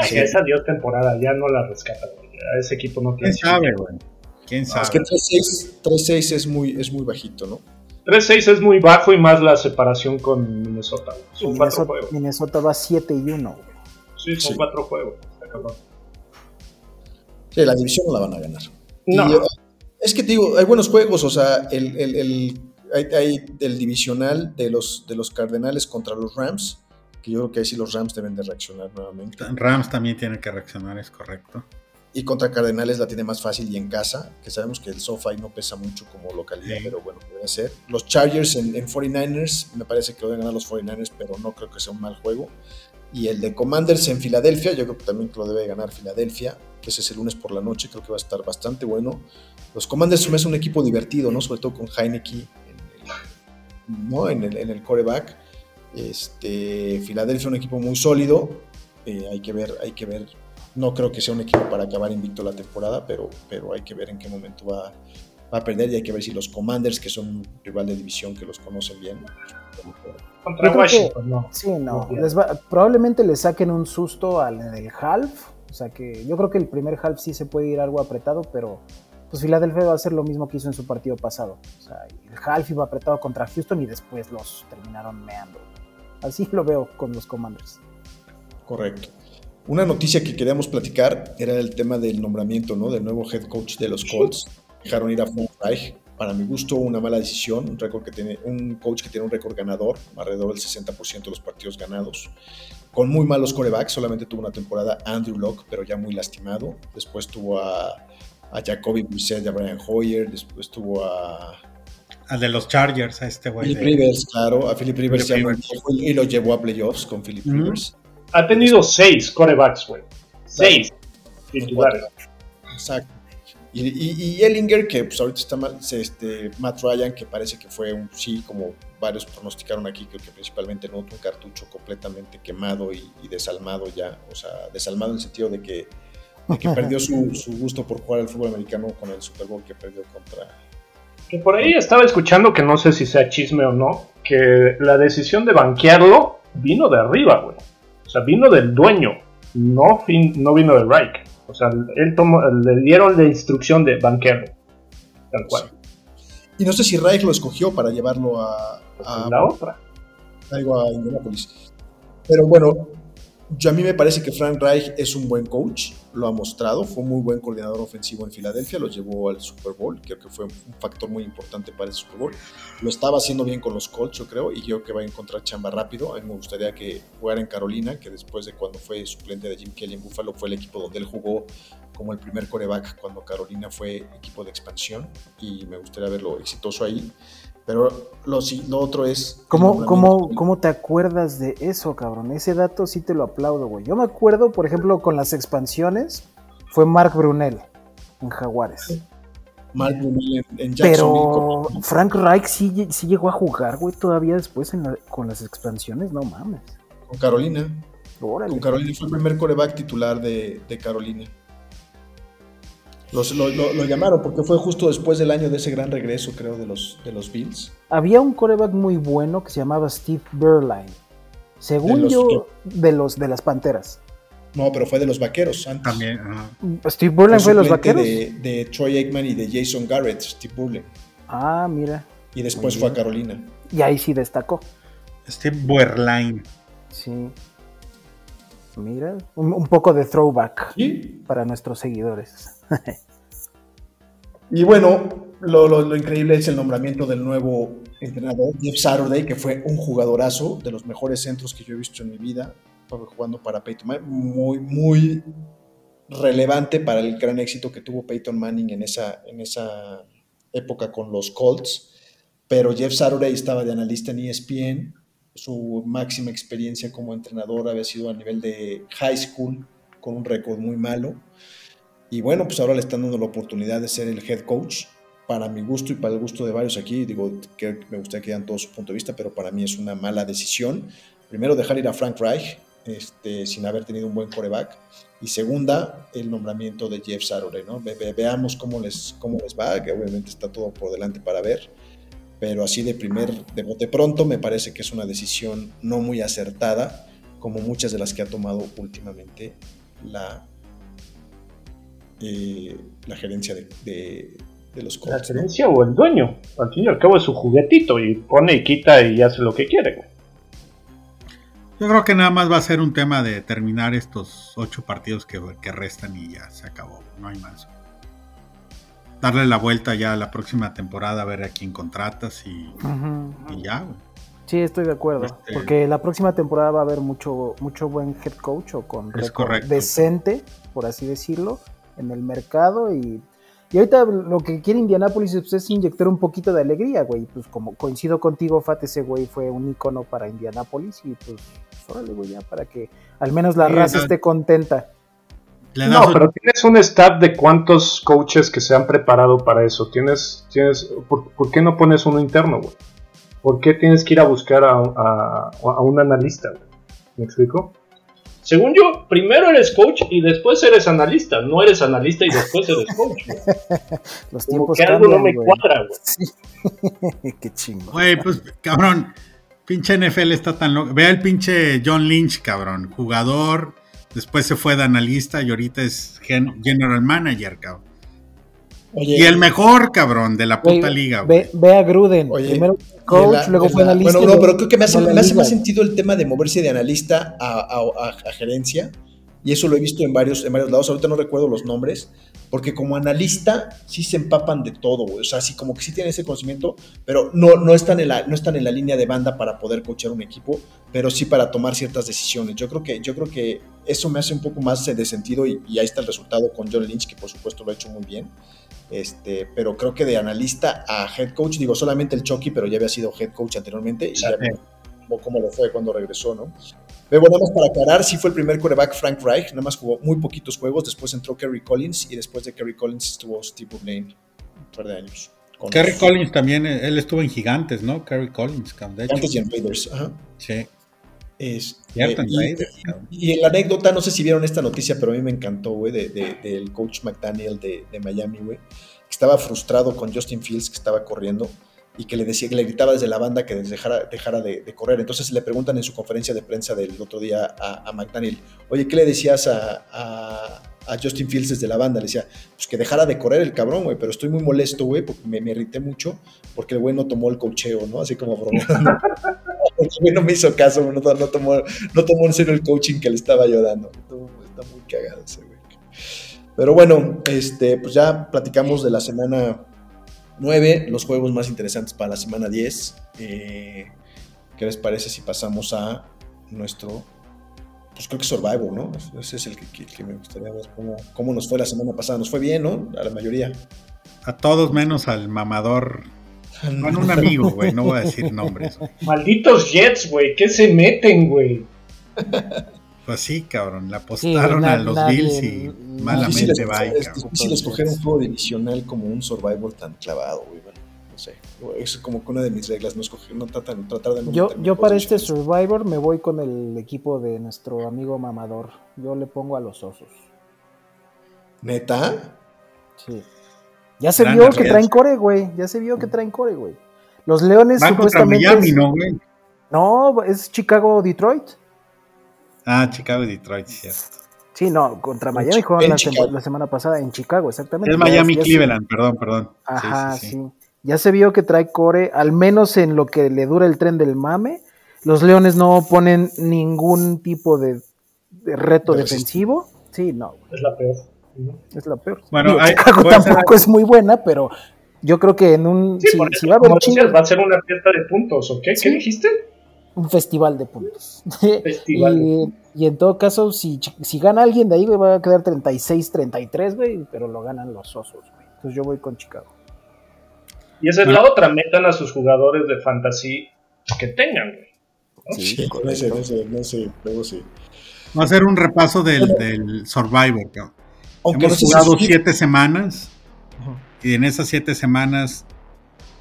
Sí. Es adiós temporada, ya no la rescata, güey. Ese equipo no tiene. ¿Quién sabe, güey? ¿Quién sabe? es que 3-6 es muy, es muy bajito, ¿no? 3-6 es muy bajo y más la separación con Minnesota. Son Minnesota, cuatro juegos. Minnesota va 7 y 1, güey. Sí, son cuatro juegos. Sí, la división no la van a ganar. No. Es que te digo, hay buenos juegos, o sea, el, el, el hay, el divisional de los, de los Cardenales contra los Rams, que yo creo que ahí sí los Rams deben de reaccionar nuevamente. Rams también tienen que reaccionar, es correcto. Y contra Cardenales la tiene más fácil y en casa, que sabemos que el SoFi no pesa mucho como localidad, pero bueno, puede ser. Los Chargers en, en 49ers, me parece que lo deben ganar los 49ers, pero no creo que sea un mal juego. Y el de Commanders en Filadelfia, yo creo que también lo debe ganar Filadelfia, que ese es el lunes por la noche, creo que va a estar bastante bueno. Los Commanders son un equipo divertido, ¿no? Sobre todo con Heineke en, ¿no? en, el, en el coreback. Este, Filadelfia es un equipo muy sólido. Eh, hay que ver, hay que ver. No creo que sea un equipo para acabar invicto la temporada, pero, pero hay que ver en qué momento va, va a perder y hay que ver si los Commanders, que son un rival de división que los conocen bien. Contra Washington, no. Sí, no. Les va, probablemente le saquen un susto al en el half. O sea que yo creo que el primer half sí se puede ir algo apretado, pero pues Filadelfia va a hacer lo mismo que hizo en su partido pasado. O sea, el half iba apretado contra Houston y después los terminaron meando. Así lo veo con los Commanders. Correcto. Una noticia que queríamos platicar era el tema del nombramiento, ¿no? Del nuevo head coach de los Colts. Dejaron ir a Frank Reich. Para mi gusto, una mala decisión. Un, récord que tiene, un coach que tiene un récord ganador, alrededor del 60% de los partidos ganados. Con muy malos corebacks, solamente tuvo una temporada Andrew Locke, pero ya muy lastimado. Después tuvo a, a Jacoby Brissett, a Brian Hoyer. Después tuvo a al de los Chargers, a este güey. Philip Rivers, claro, a Philip Rivers, Phillip Rivers. y lo llevó a playoffs con Philip. Rivers. Ha tenido seis corebacks, güey. Seis titulares. Exacto. Y, y, y, Ellinger, que pues ahorita está mal, este, Matt Ryan, que parece que fue un sí, como varios pronosticaron aquí, creo que principalmente no un cartucho completamente quemado y, y, desalmado ya, o sea, desalmado en el sentido de que, de que perdió su, su, gusto por jugar al fútbol americano con el Super Bowl que perdió contra. Que por ahí estaba escuchando que no sé si sea chisme o no, que la decisión de banquearlo vino de arriba, güey. O sea, vino del dueño, no, fin, no vino de Reich. O sea, él tomó, le dieron la instrucción de banquearlo. Tal cual. Sí. Y no sé si Reich lo escogió para llevarlo a. a la otra. Algo a Indianapolis. Pero bueno, yo a mí me parece que Frank Reich es un buen coach, lo ha mostrado, fue muy buen coordinador ofensivo en Filadelfia, lo llevó al Super Bowl, creo que fue un factor muy importante para el Super Bowl. Lo estaba haciendo bien con los Colts, yo creo, y creo que va a encontrar chamba rápido. A mí me gustaría que jugara en Carolina, que después de cuando fue suplente de Jim Kelly en Buffalo, fue el equipo donde él jugó como el primer coreback cuando Carolina fue equipo de expansión, y me gustaría verlo exitoso ahí. Pero lo, lo otro es. ¿Cómo, ¿cómo, ¿Cómo te acuerdas de eso, cabrón? Ese dato sí te lo aplaudo, güey. Yo me acuerdo, por ejemplo, con las expansiones, fue Mark Brunel en Jaguares. Mark Brunel en, en Pero Frank Reich sí, sí, llegó a jugar, güey, todavía después en la, con las expansiones, no mames. Con Carolina. Órale. Con Carolina fue el primer coreback titular de, de Carolina. Los, lo, lo, lo, llamaron porque fue justo después del año de ese gran regreso, creo, de los, de los Bills. Había un coreback muy bueno que se llamaba Steve Berline. Según de los, yo, de, los, de las Panteras. No, pero fue de los Vaqueros antes. También. Uh Steve Berline fue, fue de los Vaqueros. De, de, Troy Aikman y de Jason Garrett, Steve Berline. Ah, mira. Y después fue a Carolina. Y ahí sí destacó. Steve Berline. Sí. Mira, un, un, poco de throwback ¿Sí? para nuestros seguidores. y bueno, lo, lo, lo, increíble es el nombramiento del nuevo entrenador, Jeff Saturday, que fue un jugadorazo de los mejores centros que yo he visto en mi vida, jugando para Peyton Manning, muy, muy relevante para el gran éxito que tuvo Peyton Manning en esa, en esa época con los Colts. Pero Jeff Saturday estaba de analista en ESPN, su máxima experiencia como entrenador había sido a nivel de high school, con un récord muy malo. Y bueno, pues ahora le están dando la oportunidad de ser el head coach. Para mi gusto y para el gusto de varios aquí, digo que me gustaría que dieran todo su punto de vista, pero para mí es una mala decisión. Primero, dejar ir a Frank Reich este, sin haber tenido un buen coreback. Y segunda, el nombramiento de Jeff Saturday. ¿no? Ve, ve, veamos cómo les, cómo les va, que obviamente está todo por delante para ver pero así de primer, de bote pronto, me parece que es una decisión no muy acertada, como muchas de las que ha tomado últimamente la, eh, la gerencia de, de, de los Colts. La gerencia ¿no? o el dueño, al fin y al cabo es su juguetito y pone y quita y hace lo que quiere. Yo creo que nada más va a ser un tema de terminar estos ocho partidos que, que restan y ya se acabó, no hay más darle la vuelta ya a la próxima temporada, a ver a quién contratas y, uh -huh. y ya, güey. Sí, estoy de acuerdo. Este... Porque la próxima temporada va a haber mucho, mucho buen head coach o con decente, por así decirlo, en el mercado. Y, y ahorita lo que quiere Indianapolis pues, es inyectar un poquito de alegría, güey. Pues como coincido contigo, Fat, ese güey fue un icono para Indianapolis. Y pues, órale, güey, ya para que al menos la sí, raza no. esté contenta. No, pero tienes un staff de cuántos coaches que se han preparado para eso. Tienes, tienes, ¿por, ¿por qué no pones uno interno, güey? ¿Por qué tienes que ir a buscar a, a, a un analista? Güey? ¿Me explico? Según yo, primero eres coach y después eres analista. No eres analista y después eres coach. Los tiempos que algo no me cuadra, güey. Sí. Qué chingo. Güey, pues, cabrón, pinche NFL está tan loco. Vea el pinche John Lynch, cabrón. Jugador, después se fue de analista y ahorita es gen- general manager, cabrón. Oye, Y el mejor, cabrón, de la puta liga. Ve, ve a Gruden. Oye, Primero coach, la- luego fue la- analista. Bueno, no, pero creo que me hace, me hace más sentido el tema de moverse de analista a, a- a- a gerencia. Y eso lo he visto en varios, en varios lados. Ahorita no recuerdo los nombres. Porque como analista sí se empapan de todo. O sea, sí como que sí tienen ese conocimiento, pero no, no, están en la, no están en la línea de banda para poder coachar un equipo, pero sí para tomar ciertas decisiones. Yo creo que, yo creo que eso me hace un poco más de sentido y, y ahí está el resultado con John Lynch, que por supuesto lo ha hecho muy bien. Este, pero creo que de analista a head coach, digo solamente el Chucky, pero ya había sido head coach anteriormente y ya cómo lo fue cuando regresó, ¿no? Pero bueno, nada más para aclarar, sí fue el primer quarterback Frank Reich, nada más jugó muy poquitos juegos, después entró Kerry Collins y después de Kerry Collins estuvo Steve Blaine un par de años. Kerry los Collins también, eh, él estuvo en Gigantes, ¿no? Kerry Collins. De hecho. Gigantes y en Raiders, ajá. Sí, Es, en y, y en la anécdota, no sé si vieron esta noticia, pero a mí me encantó, güey, de, de- del coach McDaniel de, de Miami, güey, que estaba frustrado con Justin Fields, que estaba corriendo, y que le decía, que le gritaba desde la banda que dejara, dejara de, correr. Entonces le preguntan en su conferencia de prensa del otro día a, McDaniel, oye, ¿qué le decías a, Justin Fields desde la banda? Le decía, pues que dejara de correr el cabrón, güey, pero estoy muy molesto, güey, porque me, irrité mucho, porque el güey no tomó el cocheo, ¿no? Así como bromeando. El güey no me hizo caso, no, no tomó, no tomó en serio el coaching que le estaba yo dando. Está muy cagado ese güey. Pero bueno, este, pues ya platicamos de la semana 9, los juegos más interesantes para la semana 10. Eh, ¿Qué les parece si pasamos a nuestro, pues creo que Survivor, ¿no? Ese es el que, que- que me gustaría ver cómo, cómo nos fue la semana pasada. Nos fue bien, ¿no? A la mayoría. A todos menos al mamador. Bueno, un amigo, güey, no voy a decir nombres. Malditos Jets, güey. ¿Qué se meten, güey? Pues sí, cabrón, le apostaron na- a los nadie- Bills y malamente va. es difícil escoger un juego divisional como un Survivor tan clavado, güey. Bueno, no sé. Es como que una de mis reglas, no escoger, no tratar, tratar de no Yo, yo para este. Survivor me voy con el equipo de nuestro amigo mamador. Yo le pongo a los osos. ¿Neta? Sí. Ya se Gran vio que traen core, güey. Ya se vio que traen core, güey. Los Leones Van supuestamente. Miami, es- ¿no, güey? No, es Chicago-Detroit. Ah, Chicago y Detroit, sí. cierto. Sí, no, contra Miami jugaron la, semana pasada en Chicago, exactamente. Es Ya- Miami ya se- Cleveland, perdón, perdón. Sí, Ajá, sí, sí, sí. Ya se vio que trae core, al menos en lo que le dura el tren del mame. Los Leones no ponen ningún tipo de, de reto De defensivo. Sí, no, Es la peor. es la peor. Bueno, Digo, hay- Chicago ser- tampoco es muy buena, pero yo creo que en un. Sí, si, si va a haber va a ser una fiesta de puntos, ¿o qué? Sí. ¿Qué dijiste? Un festival de puntos. Festival. y, y en todo caso, si, si gana alguien de ahí, güey, va a quedar 36-33, güey, pero lo ganan los osos, güey. Entonces yo voy con Chicago. Y esa es la otra, metan a sus jugadores de fantasy que tengan, güey. Sí, no sé, no sé, no sé, luego sí. Va a ser un repaso del, del Survivor, cabrón. Aunque Hemos no jugado siete semanas y en esas siete semanas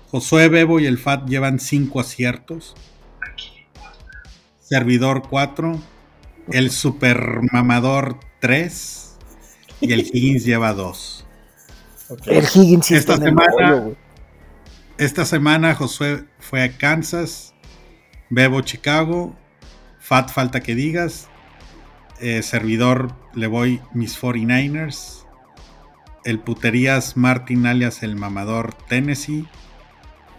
Josué Bebo y el FAT llevan cinco aciertos. Servidor 4, el Super Mamador 3 y el Higgins lleva 2. Ok. El Higgins Esta está en el semana- güey. Esta semana Josué fue a Kansas, Bebo Chicago, Fat falta que digas, eh, servidor le voy mis 49ers, el puterías Martin alias el mamador Tennessee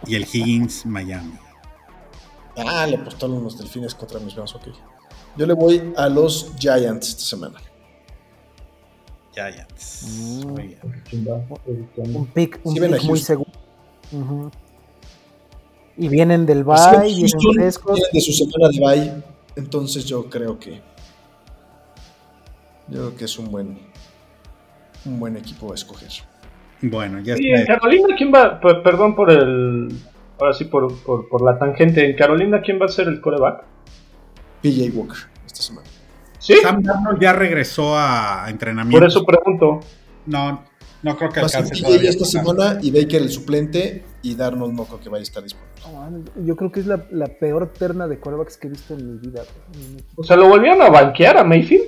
y el Higgins Miami. Ah, le apostaron los delfines contra mis Browns, ok. Yo le voy a los Giants esta semana. Giants. Mm. Muy bien. Un pick, un Sí pick muy seguro. Y vienen del bye, vienen frescos. de su semana de bye, entonces yo creo que yo creo que es un buen un buen equipo a escoger. Bueno, ya Y en está. Carolina, ¿quién va? P- perdón por el. Ahora sí, por, por, por la tangente. En Carolina, ¿quién va a ser el coreback? PJ Walker esta semana. ¿Sí? Sam Darnold ya regresó a entrenamiento. Por eso pregunto. No, No creo que alcance todavía. esta semana y Baker el suplente y Darnold no creo que vaya a estar disponible. Yo creo que es la, la peor terna de quarterbacks que he visto en mi vida. O sea, lo volvieron a banquear a Mayfield.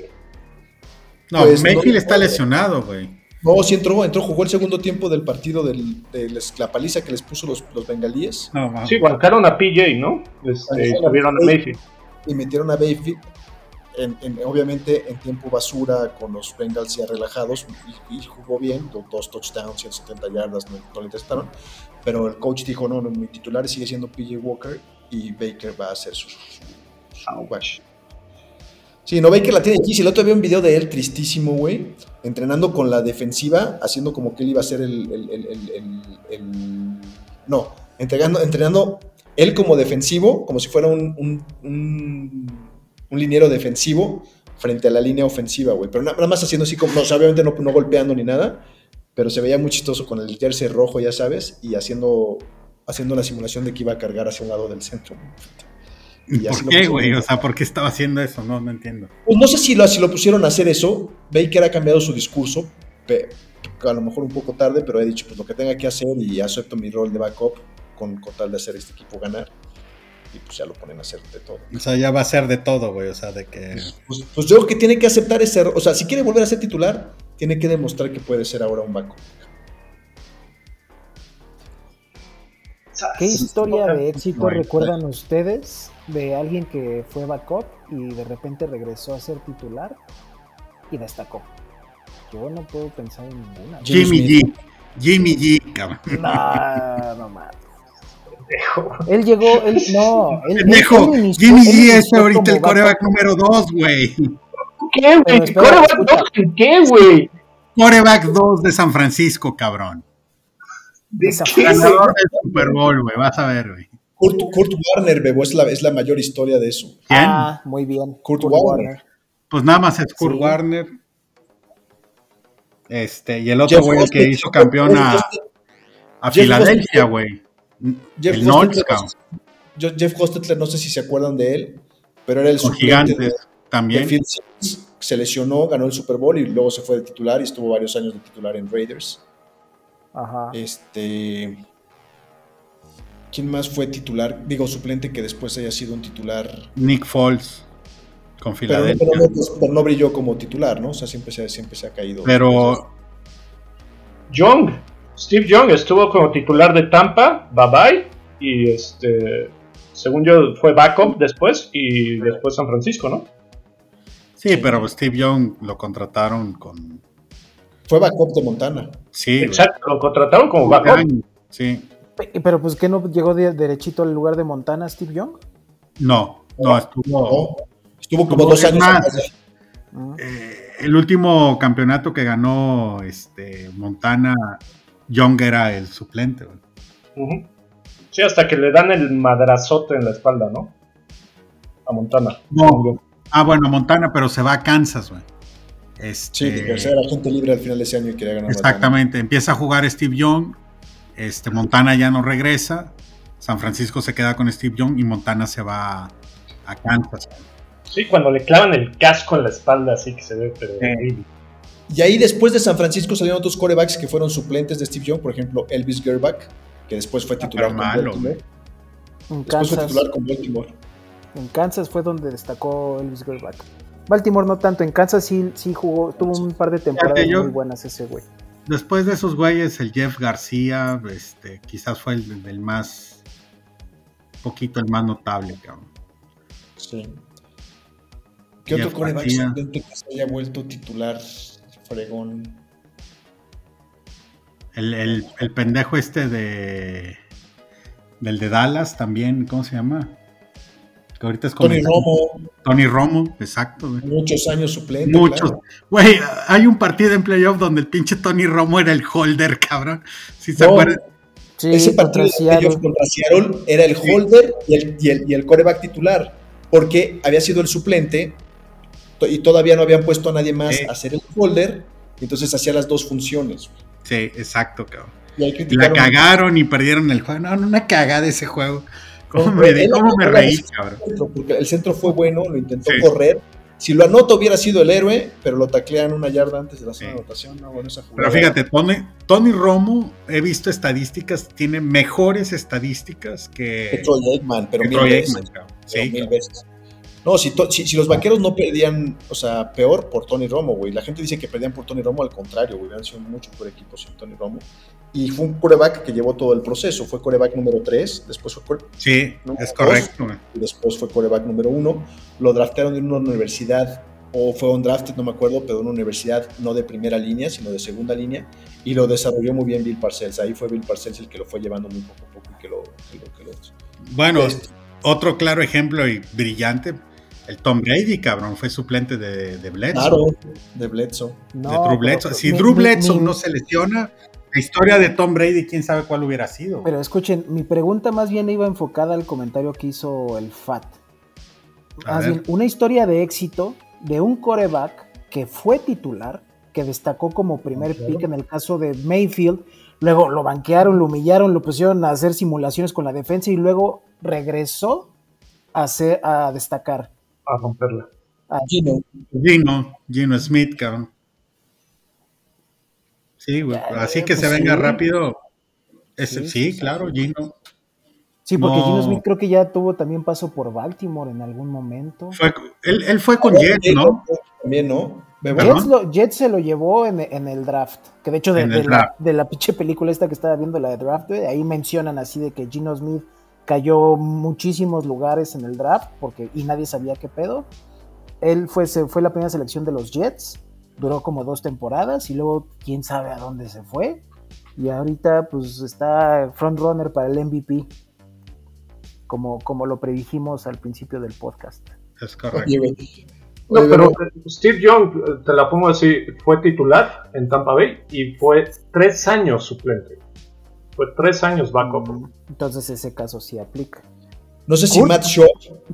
No, Pues, Mayfield no- está lesionado, güey. No, sí entró, entró, jugó el segundo tiempo del partido del- de les- la paliza que les puso los, los bengalíes No. Sí, bancaron a PJ, ¿no? Este, a Mayfield. y metieron a Bayfield, en- en- obviamente en tiempo basura con los Bengals ya relajados y, y jugó bien, do- dos touchdowns, 170 yardas, no, no le intestaron, pero el coach dijo, no, no, mi titular sigue siendo PJ Walker y Baker va a hacer su, su, su wash. Sí, no, Baker la tiene difícil. El otro día vi un video de él tristísimo, güey, entrenando con la defensiva, haciendo como que él iba a ser el... no, entregando, entrenando él como defensivo, como si fuera un, un, liniero defensivo frente a la línea ofensiva, güey. Pero na- nada más haciendo así como, no, o sea, obviamente no, no golpeando ni nada, pero se veía muy chistoso con el jersey rojo, ya sabes, y haciendo, haciendo la simulación de que iba a cargar hacia un lado del centro. Y ¿Por qué, güey? O sea, ¿por qué estaba haciendo eso? No, no entiendo. Pues no sé si lo, si lo pusieron a hacer eso. Baker ha cambiado su discurso. a lo mejor un poco tarde, pero he dicho pues lo que tenga que hacer y acepto mi rol de backup con, con tal de hacer este equipo ganar. Y pues ya lo ponen a hacer de todo. O sea, ya va a ser de todo, güey. O sea, de que. Pues, pues yo creo que tiene que aceptar ese error. O sea, si quiere volver a ser titular, tiene que demostrar que puede ser ahora un backup. ¿Qué historia de éxito recuerdan ustedes de alguien que fue backup y de repente regresó a ser titular y destacó? Yo no puedo pensar en ninguna. Jimmy. G. Jimmy G, cabrón. No, no mames. Él llegó, él no, él, Pendejo, él inició- Jimmy G es ahorita el coreback número 2, güey. ¿Qué, güey? ¿Coreback escucha. dos en qué, güey? Coreback 2 de San Francisco, cabrón. ¿De? Ganador del Super Bowl, güey. Vas a ver, güey. Kurt, Kurt Warner, Bebo, es la, es la mayor historia de eso. ¿Quién? Ah, muy bien. Kurt Warner. Pues nada más es Kurt Sí. Warner. Este, y el otro Jeff güey el que hizo campeón a, a Filadelfia, güey. Jeff El Nolts, Jeff Hostetler, no sé si se acuerdan de él, pero era el Con suplente de- gigantes de también. Se lesionó, ganó el Super Bowl y luego se fue de titular y estuvo varios años de titular en Raiders. Ajá. Este. ¿Quién más fue titular? Digo, suplente que después haya sido un titular. Nick Foles con Pero, Filadelfia. pero no, pero no brilló como titular, ¿no? O sea, siempre se, siempre se ha caído. Pero Young. Steve Young estuvo como titular de Tampa, bye bye. Y este, según yo, fue backup después y después San Francisco, ¿no? sí, pero Steve Young lo contrataron con. Fue backup de Montana. Sí. Exacto, lo contrataron como backup. Sí. Pe- Pero pues que no llegó de- derechito al lugar de Montana Steve Young. No, no, estuvo. ¿no? Estuvo como dos años. más, Ah. Eh, el último campeonato que ganó este Montana, Young era el suplente, güey. Ujú. Sí, hasta que le dan el madrazote en la espalda, ¿no? A Montana. No. Ah, bueno, Montana, pero se va a Kansas, güey. Sí, Este, que era gente libre al final de ese año y quería ganar. Exactamente, empieza a jugar Steve Young, este, Montana ya no regresa, San Francisco se queda con Steve Young y Montana se va a Kansas. Sí, cuando le clavan el casco en la espalda, así que se ve, pero horrible. Y ahí después de San Francisco salieron otros corebacks que fueron suplentes de Steve Young, por ejemplo, Elvis Gerbach, que después fue titular pero con malo, Baltimore. En Después fue Kansas, titular con Baltimore. en Kansas fue donde destacó Elvis Gerbach. Baltimore no tanto, en Kansas sí, sí jugó, tuvo un par de temporadas muy buenas ese güey. Después de esos güeyes, el Jeff García, este, quizás fue el, el más, poquito el más notable, cabrón. Sí. ¿Qué Jeff otro coreback que se haya vuelto titular fregón? El, el- el pendejo este de, del de Dallas también, ¿cómo se llama? Que ahorita es como Tony Romo, Tony Romo, exacto, güey. muchos años suplente. Muchos. claro. Güey, hay un partido en playoff donde el pinche Tony Romo era el holder, cabrón. Si se No, acuerdan. Sí, Ese partido contra playoff contra Seattle era el holder y el, y, el, y el coreback titular, porque había sido el suplente y todavía no habían puesto a nadie más Sí. a hacer el holder, y entonces hacía las dos funciones. Sí, exacto, cabrón. Y La cagaron y perdieron el juego. No, no, una cagada ese juego. ¿Cómo me, él cómo reí, cabrón? porque el centro fue bueno, lo intentó Sí. correr, Si lo anota hubiera sido el héroe, pero lo taclean una yarda antes de la zona de anotación. No, bueno, esa pero fíjate, Tony, Tony, Romo, he visto estadísticas, tiene mejores estadísticas que, que Troy Aikman, pero, mil, veces, sí, mil veces. No, si, si, los vaqueros no perdían, o sea, peor por Tony Romo, güey. La gente dice que perdían por Tony Romo, al contrario, güey. Han sido mucho por equipo sin Tony Romo. Y fue un coreback que llevó todo el proceso. Fue coreback número 3, después fue Sí, es correcto. y después fue coreback número 1. Lo draftearon en una universidad, o fue un draft, no me acuerdo, pero una universidad no de primera línea, sino de segunda línea. Y lo desarrolló muy bien Bill Parcells. Ahí fue Bill Parcells el que lo fue llevando muy poco a poco y que lo... Que lo, bueno, este otro claro ejemplo y brillante el Tom Brady, cabrón, fue suplente de, de Bledsoe. Claro, de Bledsoe. de Drew Bledsoe. Si Drew Bledsoe no se lesiona, la historia de Tom Brady, quién sabe cuál hubiera sido. Pero escuchen, mi pregunta más bien iba enfocada al comentario que hizo el FAT. Más bien, una historia de éxito de un coreback que fue titular, que destacó como primer pick en el caso de Mayfield, luego lo banquearon, lo humillaron, lo pusieron a hacer simulaciones con la defensa y luego regresó a, destacar a romperla. Gino. Gino, Gino Smith, cabrón. Sí, güey. Así que se pues venga rápido. sí, claro, Gino. Sí, porque Gino Smith creo que ya tuvo también paso por Baltimore en algún momento. él, fue con Jets, ¿no? También, ¿no? Jets, se lo llevó en, el draft. Que de hecho, de, la, de la pinche película esta que estaba viendo, la de draft, ahí mencionan así de que Gino Smith cayó muchísimos lugares en el draft porque, y nadie sabía qué pedo. Él fue, se, fue la primera selección de los Jets, duró como dos temporadas y luego quién sabe a dónde se fue. Y ahorita pues está frontrunner para el MVP, como, como lo predijimos al principio del podcast. Es correcto. No, pero Steve Young, te la pongo así, fue titular en Tampa Bay y fue tres años suplente. Fue tres años backup. Mm, entonces ese caso sí aplica. No sé si Matt Shaw.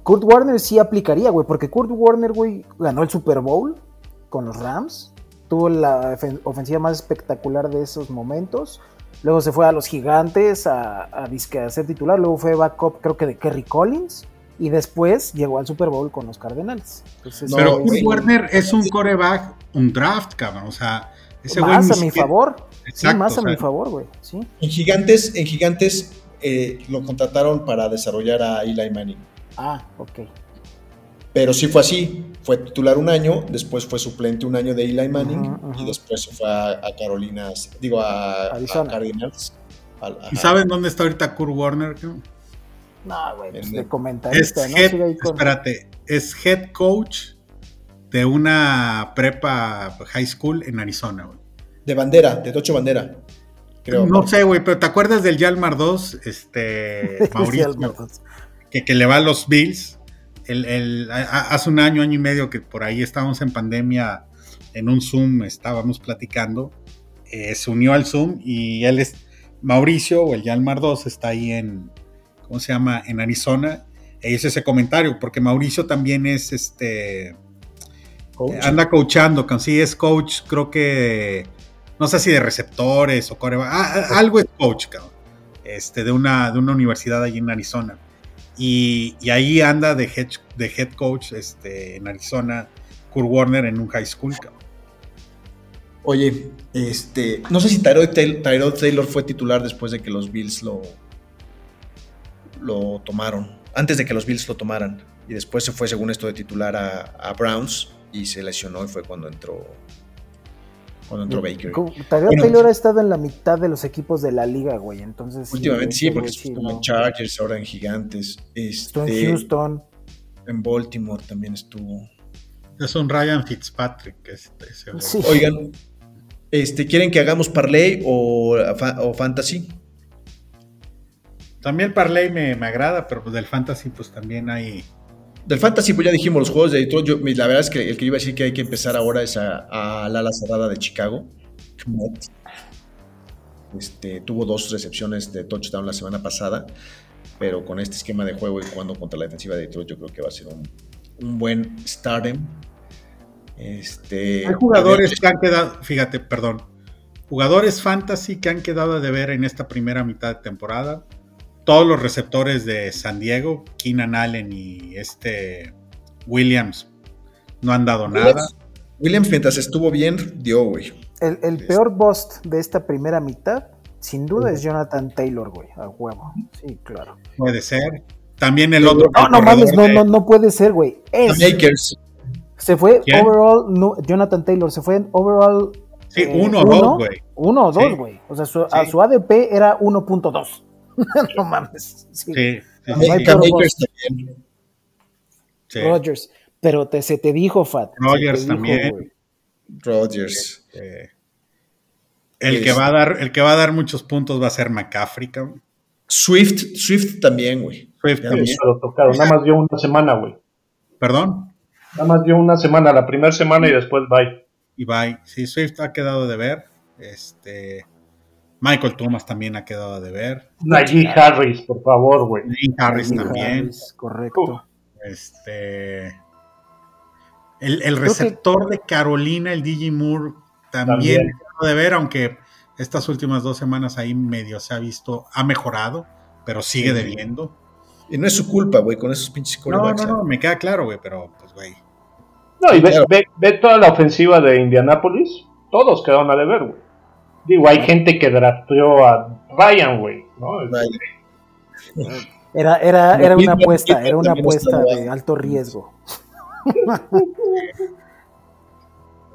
Kurt Warner sí aplicaría, güey, porque Kurt Warner, güey, ganó el Super Bowl con los Rams. Tuvo la ofensiva más espectacular de esos momentos. Luego se fue a los Gigantes a, a, a ser titular. Luego fue backup, creo que de Kerry Collins. Y después llegó al Super Bowl con los Cardenales. Pero Kurt Warner es un coreback, un draft, cabrón. O sea, más a mi favor. sí, más a mi favor, güey. En Gigantes, en Gigantes eh, lo contrataron para desarrollar a Eli Manning. Ah, ok. Pero sí fue así. Fue titular un año, después fue suplente un año de Eli Manning y después se fue a, Carolina, digo a, Cardinals. ¿Y saben dónde está ahorita Kurt Warner? No, güey, pues de comentarista, es Espérate, es head coach de una prepa high school en Arizona, güey. De bandera, de Tocho Bandera. Creo, no sé, güey, pero ¿te acuerdas del Yalmar 2? Este, Mauricio, que, que, le va a los Bills. El, hace un año, año y medio que por ahí estábamos en pandemia, en un Zoom estábamos platicando. Eh, se unió al Zoom y él es Mauricio, o el Yalmar 2, está ahí en, ¿cómo se llama? En Arizona. E hizo ese comentario, porque Mauricio también es este Anda coachando, sí es coach, creo que, no sé si de receptores o core, ah, ah, algo es coach, cabrón, este, de, una, de una universidad allí en Arizona. Y, ahí anda de head, de head coach este, en Arizona, Kurt Warner en un high school. Oye, este, no sé si Tyrod Taylor, Taylor fue titular después de que los Bills lo, lo tomaron, antes de que los Bills lo tomaran. Y después se fue, según esto, de titular a Browns y se lesionó y fue cuando entró cuando entró Baker. Taylor ha estado en la mitad de los equipos de la liga, güey. Entonces. Últimamente sí, porque estuvo en Chargers, ahora en Gigantes. estuvo en este, Houston. En Baltimore también estuvo. Es un Ryan Fitzpatrick. Este, Oigan, este, ¿quieren que hagamos parlay o, o fantasy? También el parlay me, me agrada, pero pues del fantasy pues también hay del fantasy, pues ya dijimos los juegos de Detroit. la verdad es que el que iba a decir que hay que empezar ahora es a, la ala cerrada de Chicago. Este, tuvo dos recepciones de touchdown la semana pasada, pero con este esquema de juego y jugando contra la defensiva de Detroit, yo creo que va a ser un, buen startem. Este, hay jugadores que han quedado, fíjate, perdón, jugadores fantasy que han quedado de ver en esta primera mitad de temporada todos los receptores de San Diego, Keenan Allen y este Williams, no han dado nada. Williams, mientras estuvo bien, dio, güey. El, el peor bust de esta primera mitad, sin duda, es Jonathan Taylor, güey, a huevo. Sí, claro. Puede ser. También el otro. No, no mames, no, no, no puede ser, güey. Es. Makers. Se fue overall, no, Jonathan Taylor, se fue en overall. Sí, uno o dos, güey. Uno o dos, Sí. güey. O sea, su, a su ADP era 1.2. no mames. Sí. Sí, también. sí. Rodgers. Pero te, se te dijo, Fat. dijo, también. Eh, el que va a dar, el que va a dar muchos puntos va a ser McCaffrey, cabrón. Swift, Swift también, güey. Swift Ya también. Lo tocaron. Nada más dio una semana, güey. Perdón. Nada más dio una semana, la primera semana y después bye. Y bye. Sí, Swift ha quedado de ver. Este. Michael Thomas también ha quedado de ver. Najee Harris, por favor, güey. Dean Harris también. Harris, correcto. Este. El, el que- receptor de Carolina, el DJ Moore, también, También. ha quedado de ver, aunque estas últimas dos semanas ahí medio se ha visto, ha mejorado, pero sigue Sí. debiendo. Y no es su culpa, güey, con esos pinches No, quarterbacks. no, no, me queda claro, güey, pero pues, güey. No, y ve, Claro. ve- ve toda la ofensiva de Indianapolis. Todos quedaron a deber, güey. Digo, hay gente que drafteó a Ryan, güey. ¿no? Era, era, era una apuesta, era una apuesta de alto riesgo.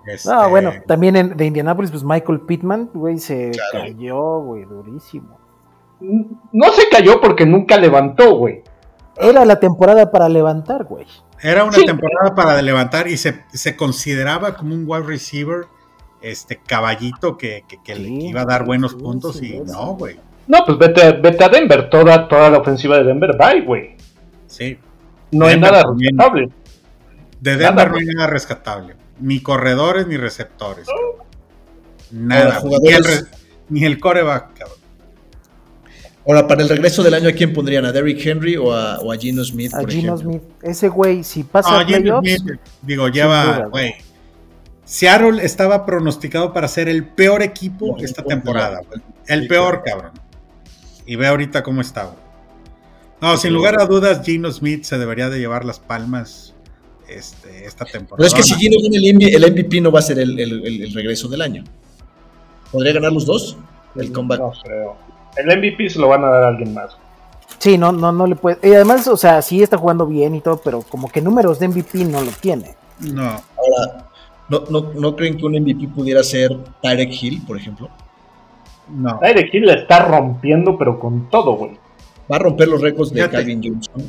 Este, No, bueno, también en, de Indianapolis, pues Michael Pittman, güey, se Claro. cayó, güey, durísimo. No se cayó porque nunca levantó, güey. Era la temporada para levantar, güey. Era una Sí. temporada para levantar y se, se consideraba como un wide receiver, este caballito que, que- que le iba a dar buenos sí, puntos sí, y sí. no, güey. No, pues vete, vete a Denver. Toda, toda la ofensiva de Denver, bye, güey. Sí. No hay nada también. respetable. De Nada, Denver no hay nada rescatable. Ni corredores ni receptores. Nada. Ni, el jugadores- re- ni el coreback, cabrón. Ahora, para el regreso del año, ¿a quién pondrían? ¿A Derrick Henry o a, o a Gino Smith, A por Gino ejemplo? Smith, ese güey, si pasa No, a Geno playoffs, Smith, digo, lleva, duda, güey. Seattle estaba pronosticado para ser el peor equipo No, esta temporada. El Sí, peor, claro. cabrón. Y ve ahorita cómo está, güey. No, sin lugar a dudas, Gino Smith se debería de llevar las palmas este, esta temporada. Pero es que si Gino gana el MVP, el MVP no va a ser el, el- el- el regreso del año. ¿Podría ganar los dos? El comeback. No creo. El MVP se lo van a dar a alguien más. sí, no, no, no le puede. Y además, o sea, sí está jugando bien y todo, pero como que números de MVP no lo tiene. No, Ahora, ¿no, no, ¿no creen que un MVP pudiera ser Tarek Hill, por ejemplo? no. Tyreek Hill la está rompiendo, pero con todo, güey. Va a romper los récords de. Calvin Johnson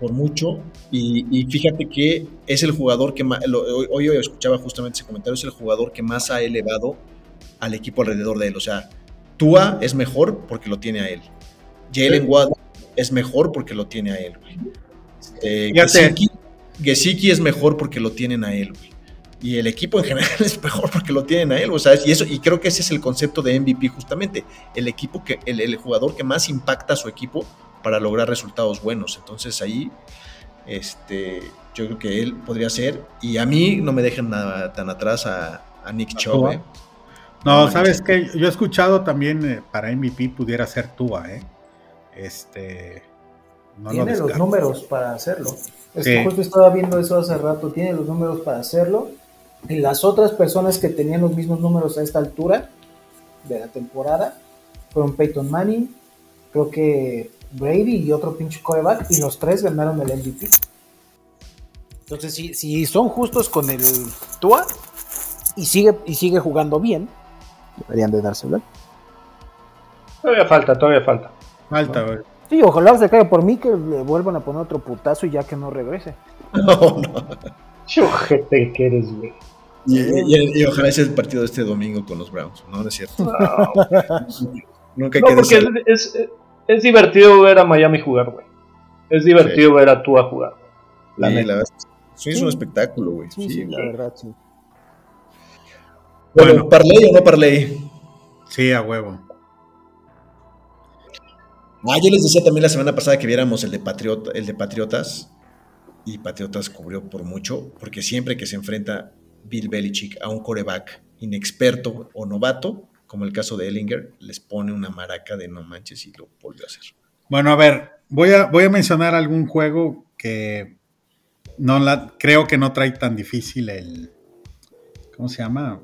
por mucho. Y, y fíjate que es el jugador que más. lo- hoy, hoy yo escuchaba justamente ese comentario: es el jugador que más ha elevado al equipo alrededor de él. O sea, Tua es mejor porque lo tiene a él. Jalen Waddle es mejor porque lo tiene a él, güey. Fíjate. Gesicki, Gesicki es mejor porque lo tienen a él, güey. Y el equipo en general es mejor porque lo tienen a él, o sea, y eso, y creo que ese es el concepto de MVP justamente, el equipo que, el, el jugador que más impacta a su equipo para lograr resultados buenos. Entonces ahí, este, yo creo que él podría ser, y a mí no me dejen nada tan atrás a, a Nick Chubb. Eh. No, No, sabes que yo he escuchado también eh, para MVP pudiera ser Tua, ¿eh? Este. No lo tiene los números para hacerlo. Es Sí. que justo estaba viendo eso hace rato, tiene los números para hacerlo. Y las otras personas que tenían los mismos números a esta altura de la temporada fueron Peyton Manning, creo que Brady y otro pinche coreback, y los tres ganaron el MVP. Entonces, si, si son justos con el Tua y sigue, y sigue jugando bien, deberían de dárselo. Todavía falta, todavía falta. Falta, güey. Sí, ojalá se caiga por mí que le vuelvan a poner otro putazo y ya que no regrese. No, no. Qué ojete que eres, güey. Y, y- y ojalá sea el partido de este domingo con los Browns, no, no es cierto. Nunca hay No, que porque es, es, es divertido ver a Miami jugar, güey. Es divertido ver a Tua jugar. La Sí, neta. la verdad, sí, es un espectáculo, güey. Sí, Sí, la verdad, sí. Bueno, Bueno. ¿parlay o no parlay? Sí, a huevo. Ah, yo les decía también la semana pasada que viéramos el de, Patriota, el de Patriotas y Patriotas cubrió por mucho, porque siempre que se enfrenta Bill Belichick a un coreback inexperto o novato, como el caso de Ellinger, les pone una maraca de no manches y lo volvió a hacer. Bueno, a ver, voy a, voy a mencionar algún juego que no la, creo que no trae tan difícil el. ¿Cómo se llama?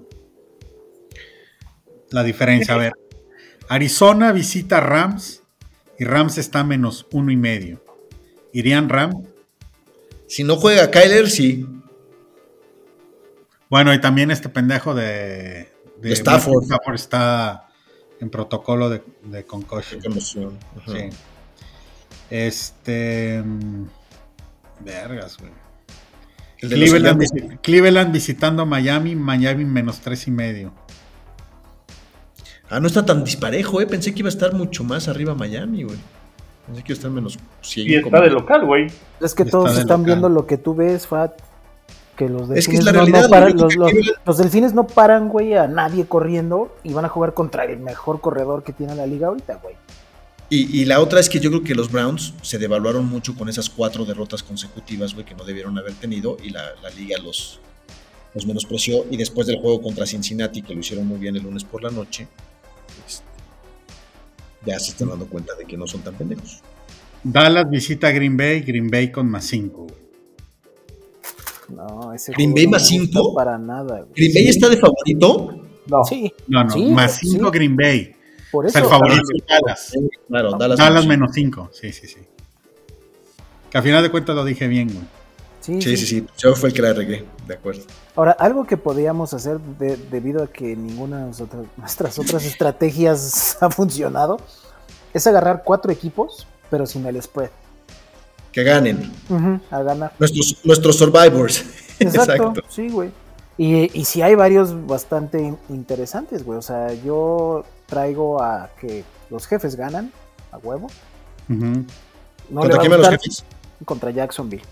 La diferencia. A ver. Arizona visita Rams y Rams está a menos uno y medio. ¿Irían Ram? Si no juega Kyler, sí. Bueno, y también este pendejo de, De Stafford. Stafford está en protocolo de, de concussion. Qué emoción. Ajá. Sí. Este. mm, Vergas, güey. Cleveland, visi- Cleveland visitando Miami, Miami menos tres y medio. Ah, no está tan disparejo, eh. Pensé que iba a estar mucho más arriba Miami, güey. Pensé que iba a estar menos Y 100. está de local, güey. Es que todos están local. viendo lo que tú ves, Fat. Que los Es que delfines es la no- no, realidad, paran, güey, los, delfines no paran, güey, a nadie corriendo y van a jugar contra el mejor corredor que tiene la liga ahorita, güey. Y, y la otra es que yo creo que los Browns se devaluaron mucho con esas cuatro derrotas consecutivas, güey, que no debieron haber tenido. Y la, la liga los, los menospreció. Y después del juego contra Cincinnati, que lo hicieron muy bien el lunes por la noche, este, ya se están dando cuenta de que no son tan pendejos. Dallas visita Green Bay, Green Bay con más cinco. güey. No, ese ¿Green Bay no más me gusta cinco? Para nada, güey. ¿Green Bay está de favorito? No. Sí, No, no, Sí, más sí. cinco Green Bay. por O eso. sea, el favorito es Dallas. Claro, Dallas. Dallas menos menos cinco. Sí, sí, sí. Que a final de cuentas lo dije bien, güey. Sí, Sí, sí, sí. Yo fue el que la regué, de acuerdo. Ahora, algo que podríamos hacer de- debido a que ninguna de nosotras- nuestras otras estrategias ha funcionado es agarrar cuatro equipos, pero sin el spread. Que ganen. A ganar. Nuestros, nuestros survivors. Exacto, Exacto. sí, güey. Y, y sí hay varios bastante in- interesantes, güey. O sea, yo traigo a que los jefes ganan a huevo. No ¿Contra le quién van los jefes? Contra Jacksonville.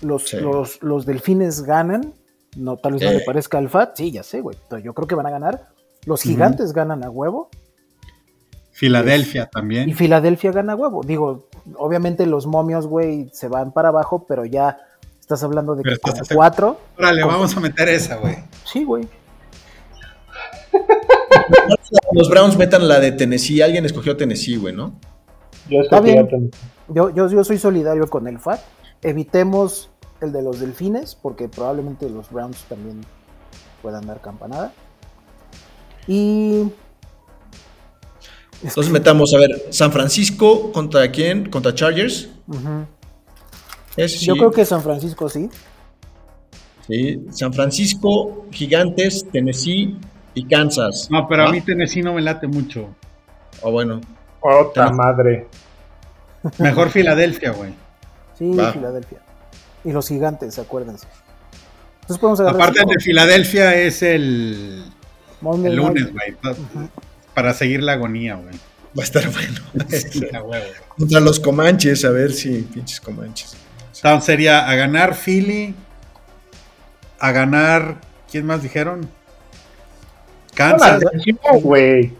Los, Sí. los, los delfines ganan. No, tal vez no le parezca al FAT. Sí, ya sé, güey. Pero yo creo que van a ganar. Los gigantes ganan a huevo. Filadelfia Y también. Filadelfia gana a huevo. Digo, obviamente los momios, güey, se van para abajo, pero ya estás hablando de Pero que estás cuatro. Órale, vamos a meter esa, güey. Sí, güey. Los Browns metan la de Tennessee. Alguien escogió Tennessee, güey, ¿no? Yo Está estoy bien. Yo, yo, yo soy solidario con el FAT. Evitemos el de los delfines, porque probablemente los Browns también puedan dar campanada. Y. Entonces metamos, a ver, San Francisco contra quién? Contra Chargers. Sí. Yo creo que San Francisco sí. Sí. San Francisco, Gigantes, Tennessee y Kansas. No, pero a ¿Va? mí Tennessee no me late mucho. Ah, bueno. Otra madre. Mejor Filadelfia, güey. Sí, Va. Filadelfia. Y los gigantes, acuérdense. Entonces podemos. Aparte el de Filadelfia es el, Monday el lunes, güey. Pa- Para seguir la agonía, güey. Va a estar bueno. Sí, a huevo. contra los Comanches, a ver si pinches Comanches. Entonces sería a ganar Philly, a ganar, ¿quién más dijeron? Kansas. Atención, güey.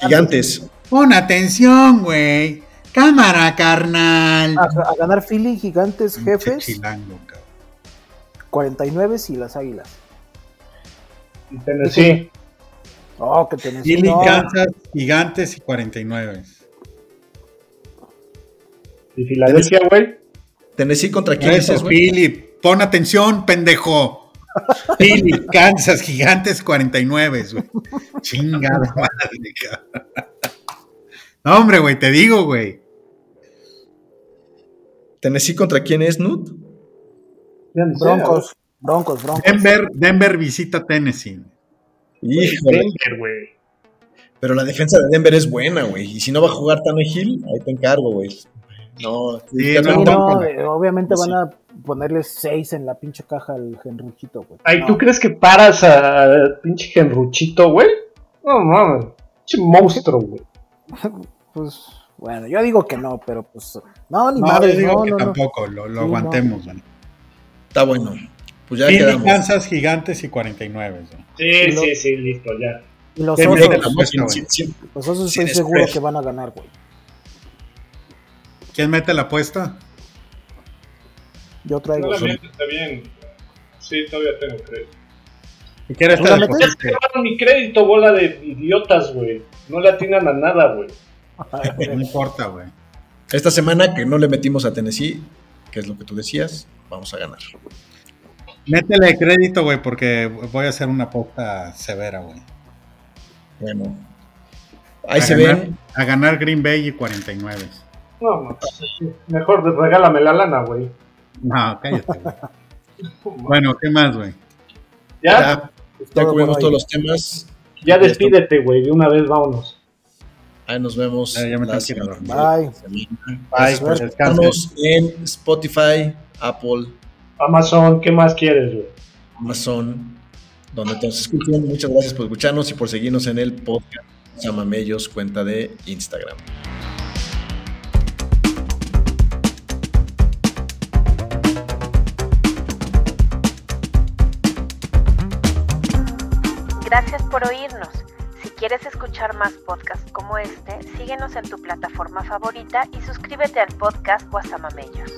Gigantes. Pon atención, güey. Cámara, carnal. A, a ganar Philly, gigantes, jefes, chilango, cabrón. 49 y las águilas. Y Tennessee. Oh, que tenés. Philly, no. Kansas, Gigantes y 49. Y Filadelfia, güey. Tennessee contra quién Eso. Philly. Pon atención, pendejo. Philly, Kansas, Gigantes 49, güey. Chingada madre, cabrón. No, hombre, güey, te digo, güey. Tennessee contra quién es, Nut? Broncos, Broncos, Broncos. Denver, Denver visita Tennessee. Híjole. Denver, güey. Pero la defensa de Denver es buena, güey. Y si no va a jugar Tannehill, ahí te encargo, güey. No, Sí, ya Sí, no, no, no, eh, obviamente Sí. van a ponerle 6 en la pinche caja al Genruchito, güey. Ay, No. ¿tú crees que paras a pinche Genruchito, güey? No mames. Pinche monstruo, güey. Pues, bueno, yo digo que no, pero pues. No, ni No, madre, yo digo no, que no, no. tampoco, lo, lo Sí, aguantemos, güey. Está bueno. Pues ya Philly. Kansas, Gigantes y 49. güey. Sí, lo- sí, sí, listo, ya. Y los osos, la muestra, güey. Sin- sin- los osos sin estoy seguro spread. que van a ganar, güey. ¿Quién mete la apuesta? Yo traigo. Solamente está bien. Sí, todavía tengo crédito. ¿Y quieres ¿Tú la estar metes? Llevaron mi crédito, bola de idiotas, güey. No le atinan a nada, güey. No importa, güey. Esta semana que no le metimos a Tennessee, que es lo que tú decías, vamos a ganar. Métele crédito, güey, porque voy a hacer una pauta severa, güey. Bueno, ahí A se ganar- ven. A ganar Green Bay y 49. No, pues, mejor regálame la lana, güey. No, cállate, güey. Bueno, ¿qué más, güey? ¿Ya? Ya, ya cubrimos por todos los temas. Ya despídete, güey, de una vez vámonos. Ahí nos vemos. Ya- ya me la. Bye. semana. Bye, pues descansen. Estamos en Spotify, Apple, Amazon, ¿qué más quieres, güey? Amazon, donde escuchen. Muchas gracias por escucharnos y por seguirnos en el podcast Samamellos, cuenta de Instagram. Gracias por oírnos. Si quieres escuchar más podcasts como este, síguenos en tu plataforma favorita y suscríbete al podcast Guasamamellos.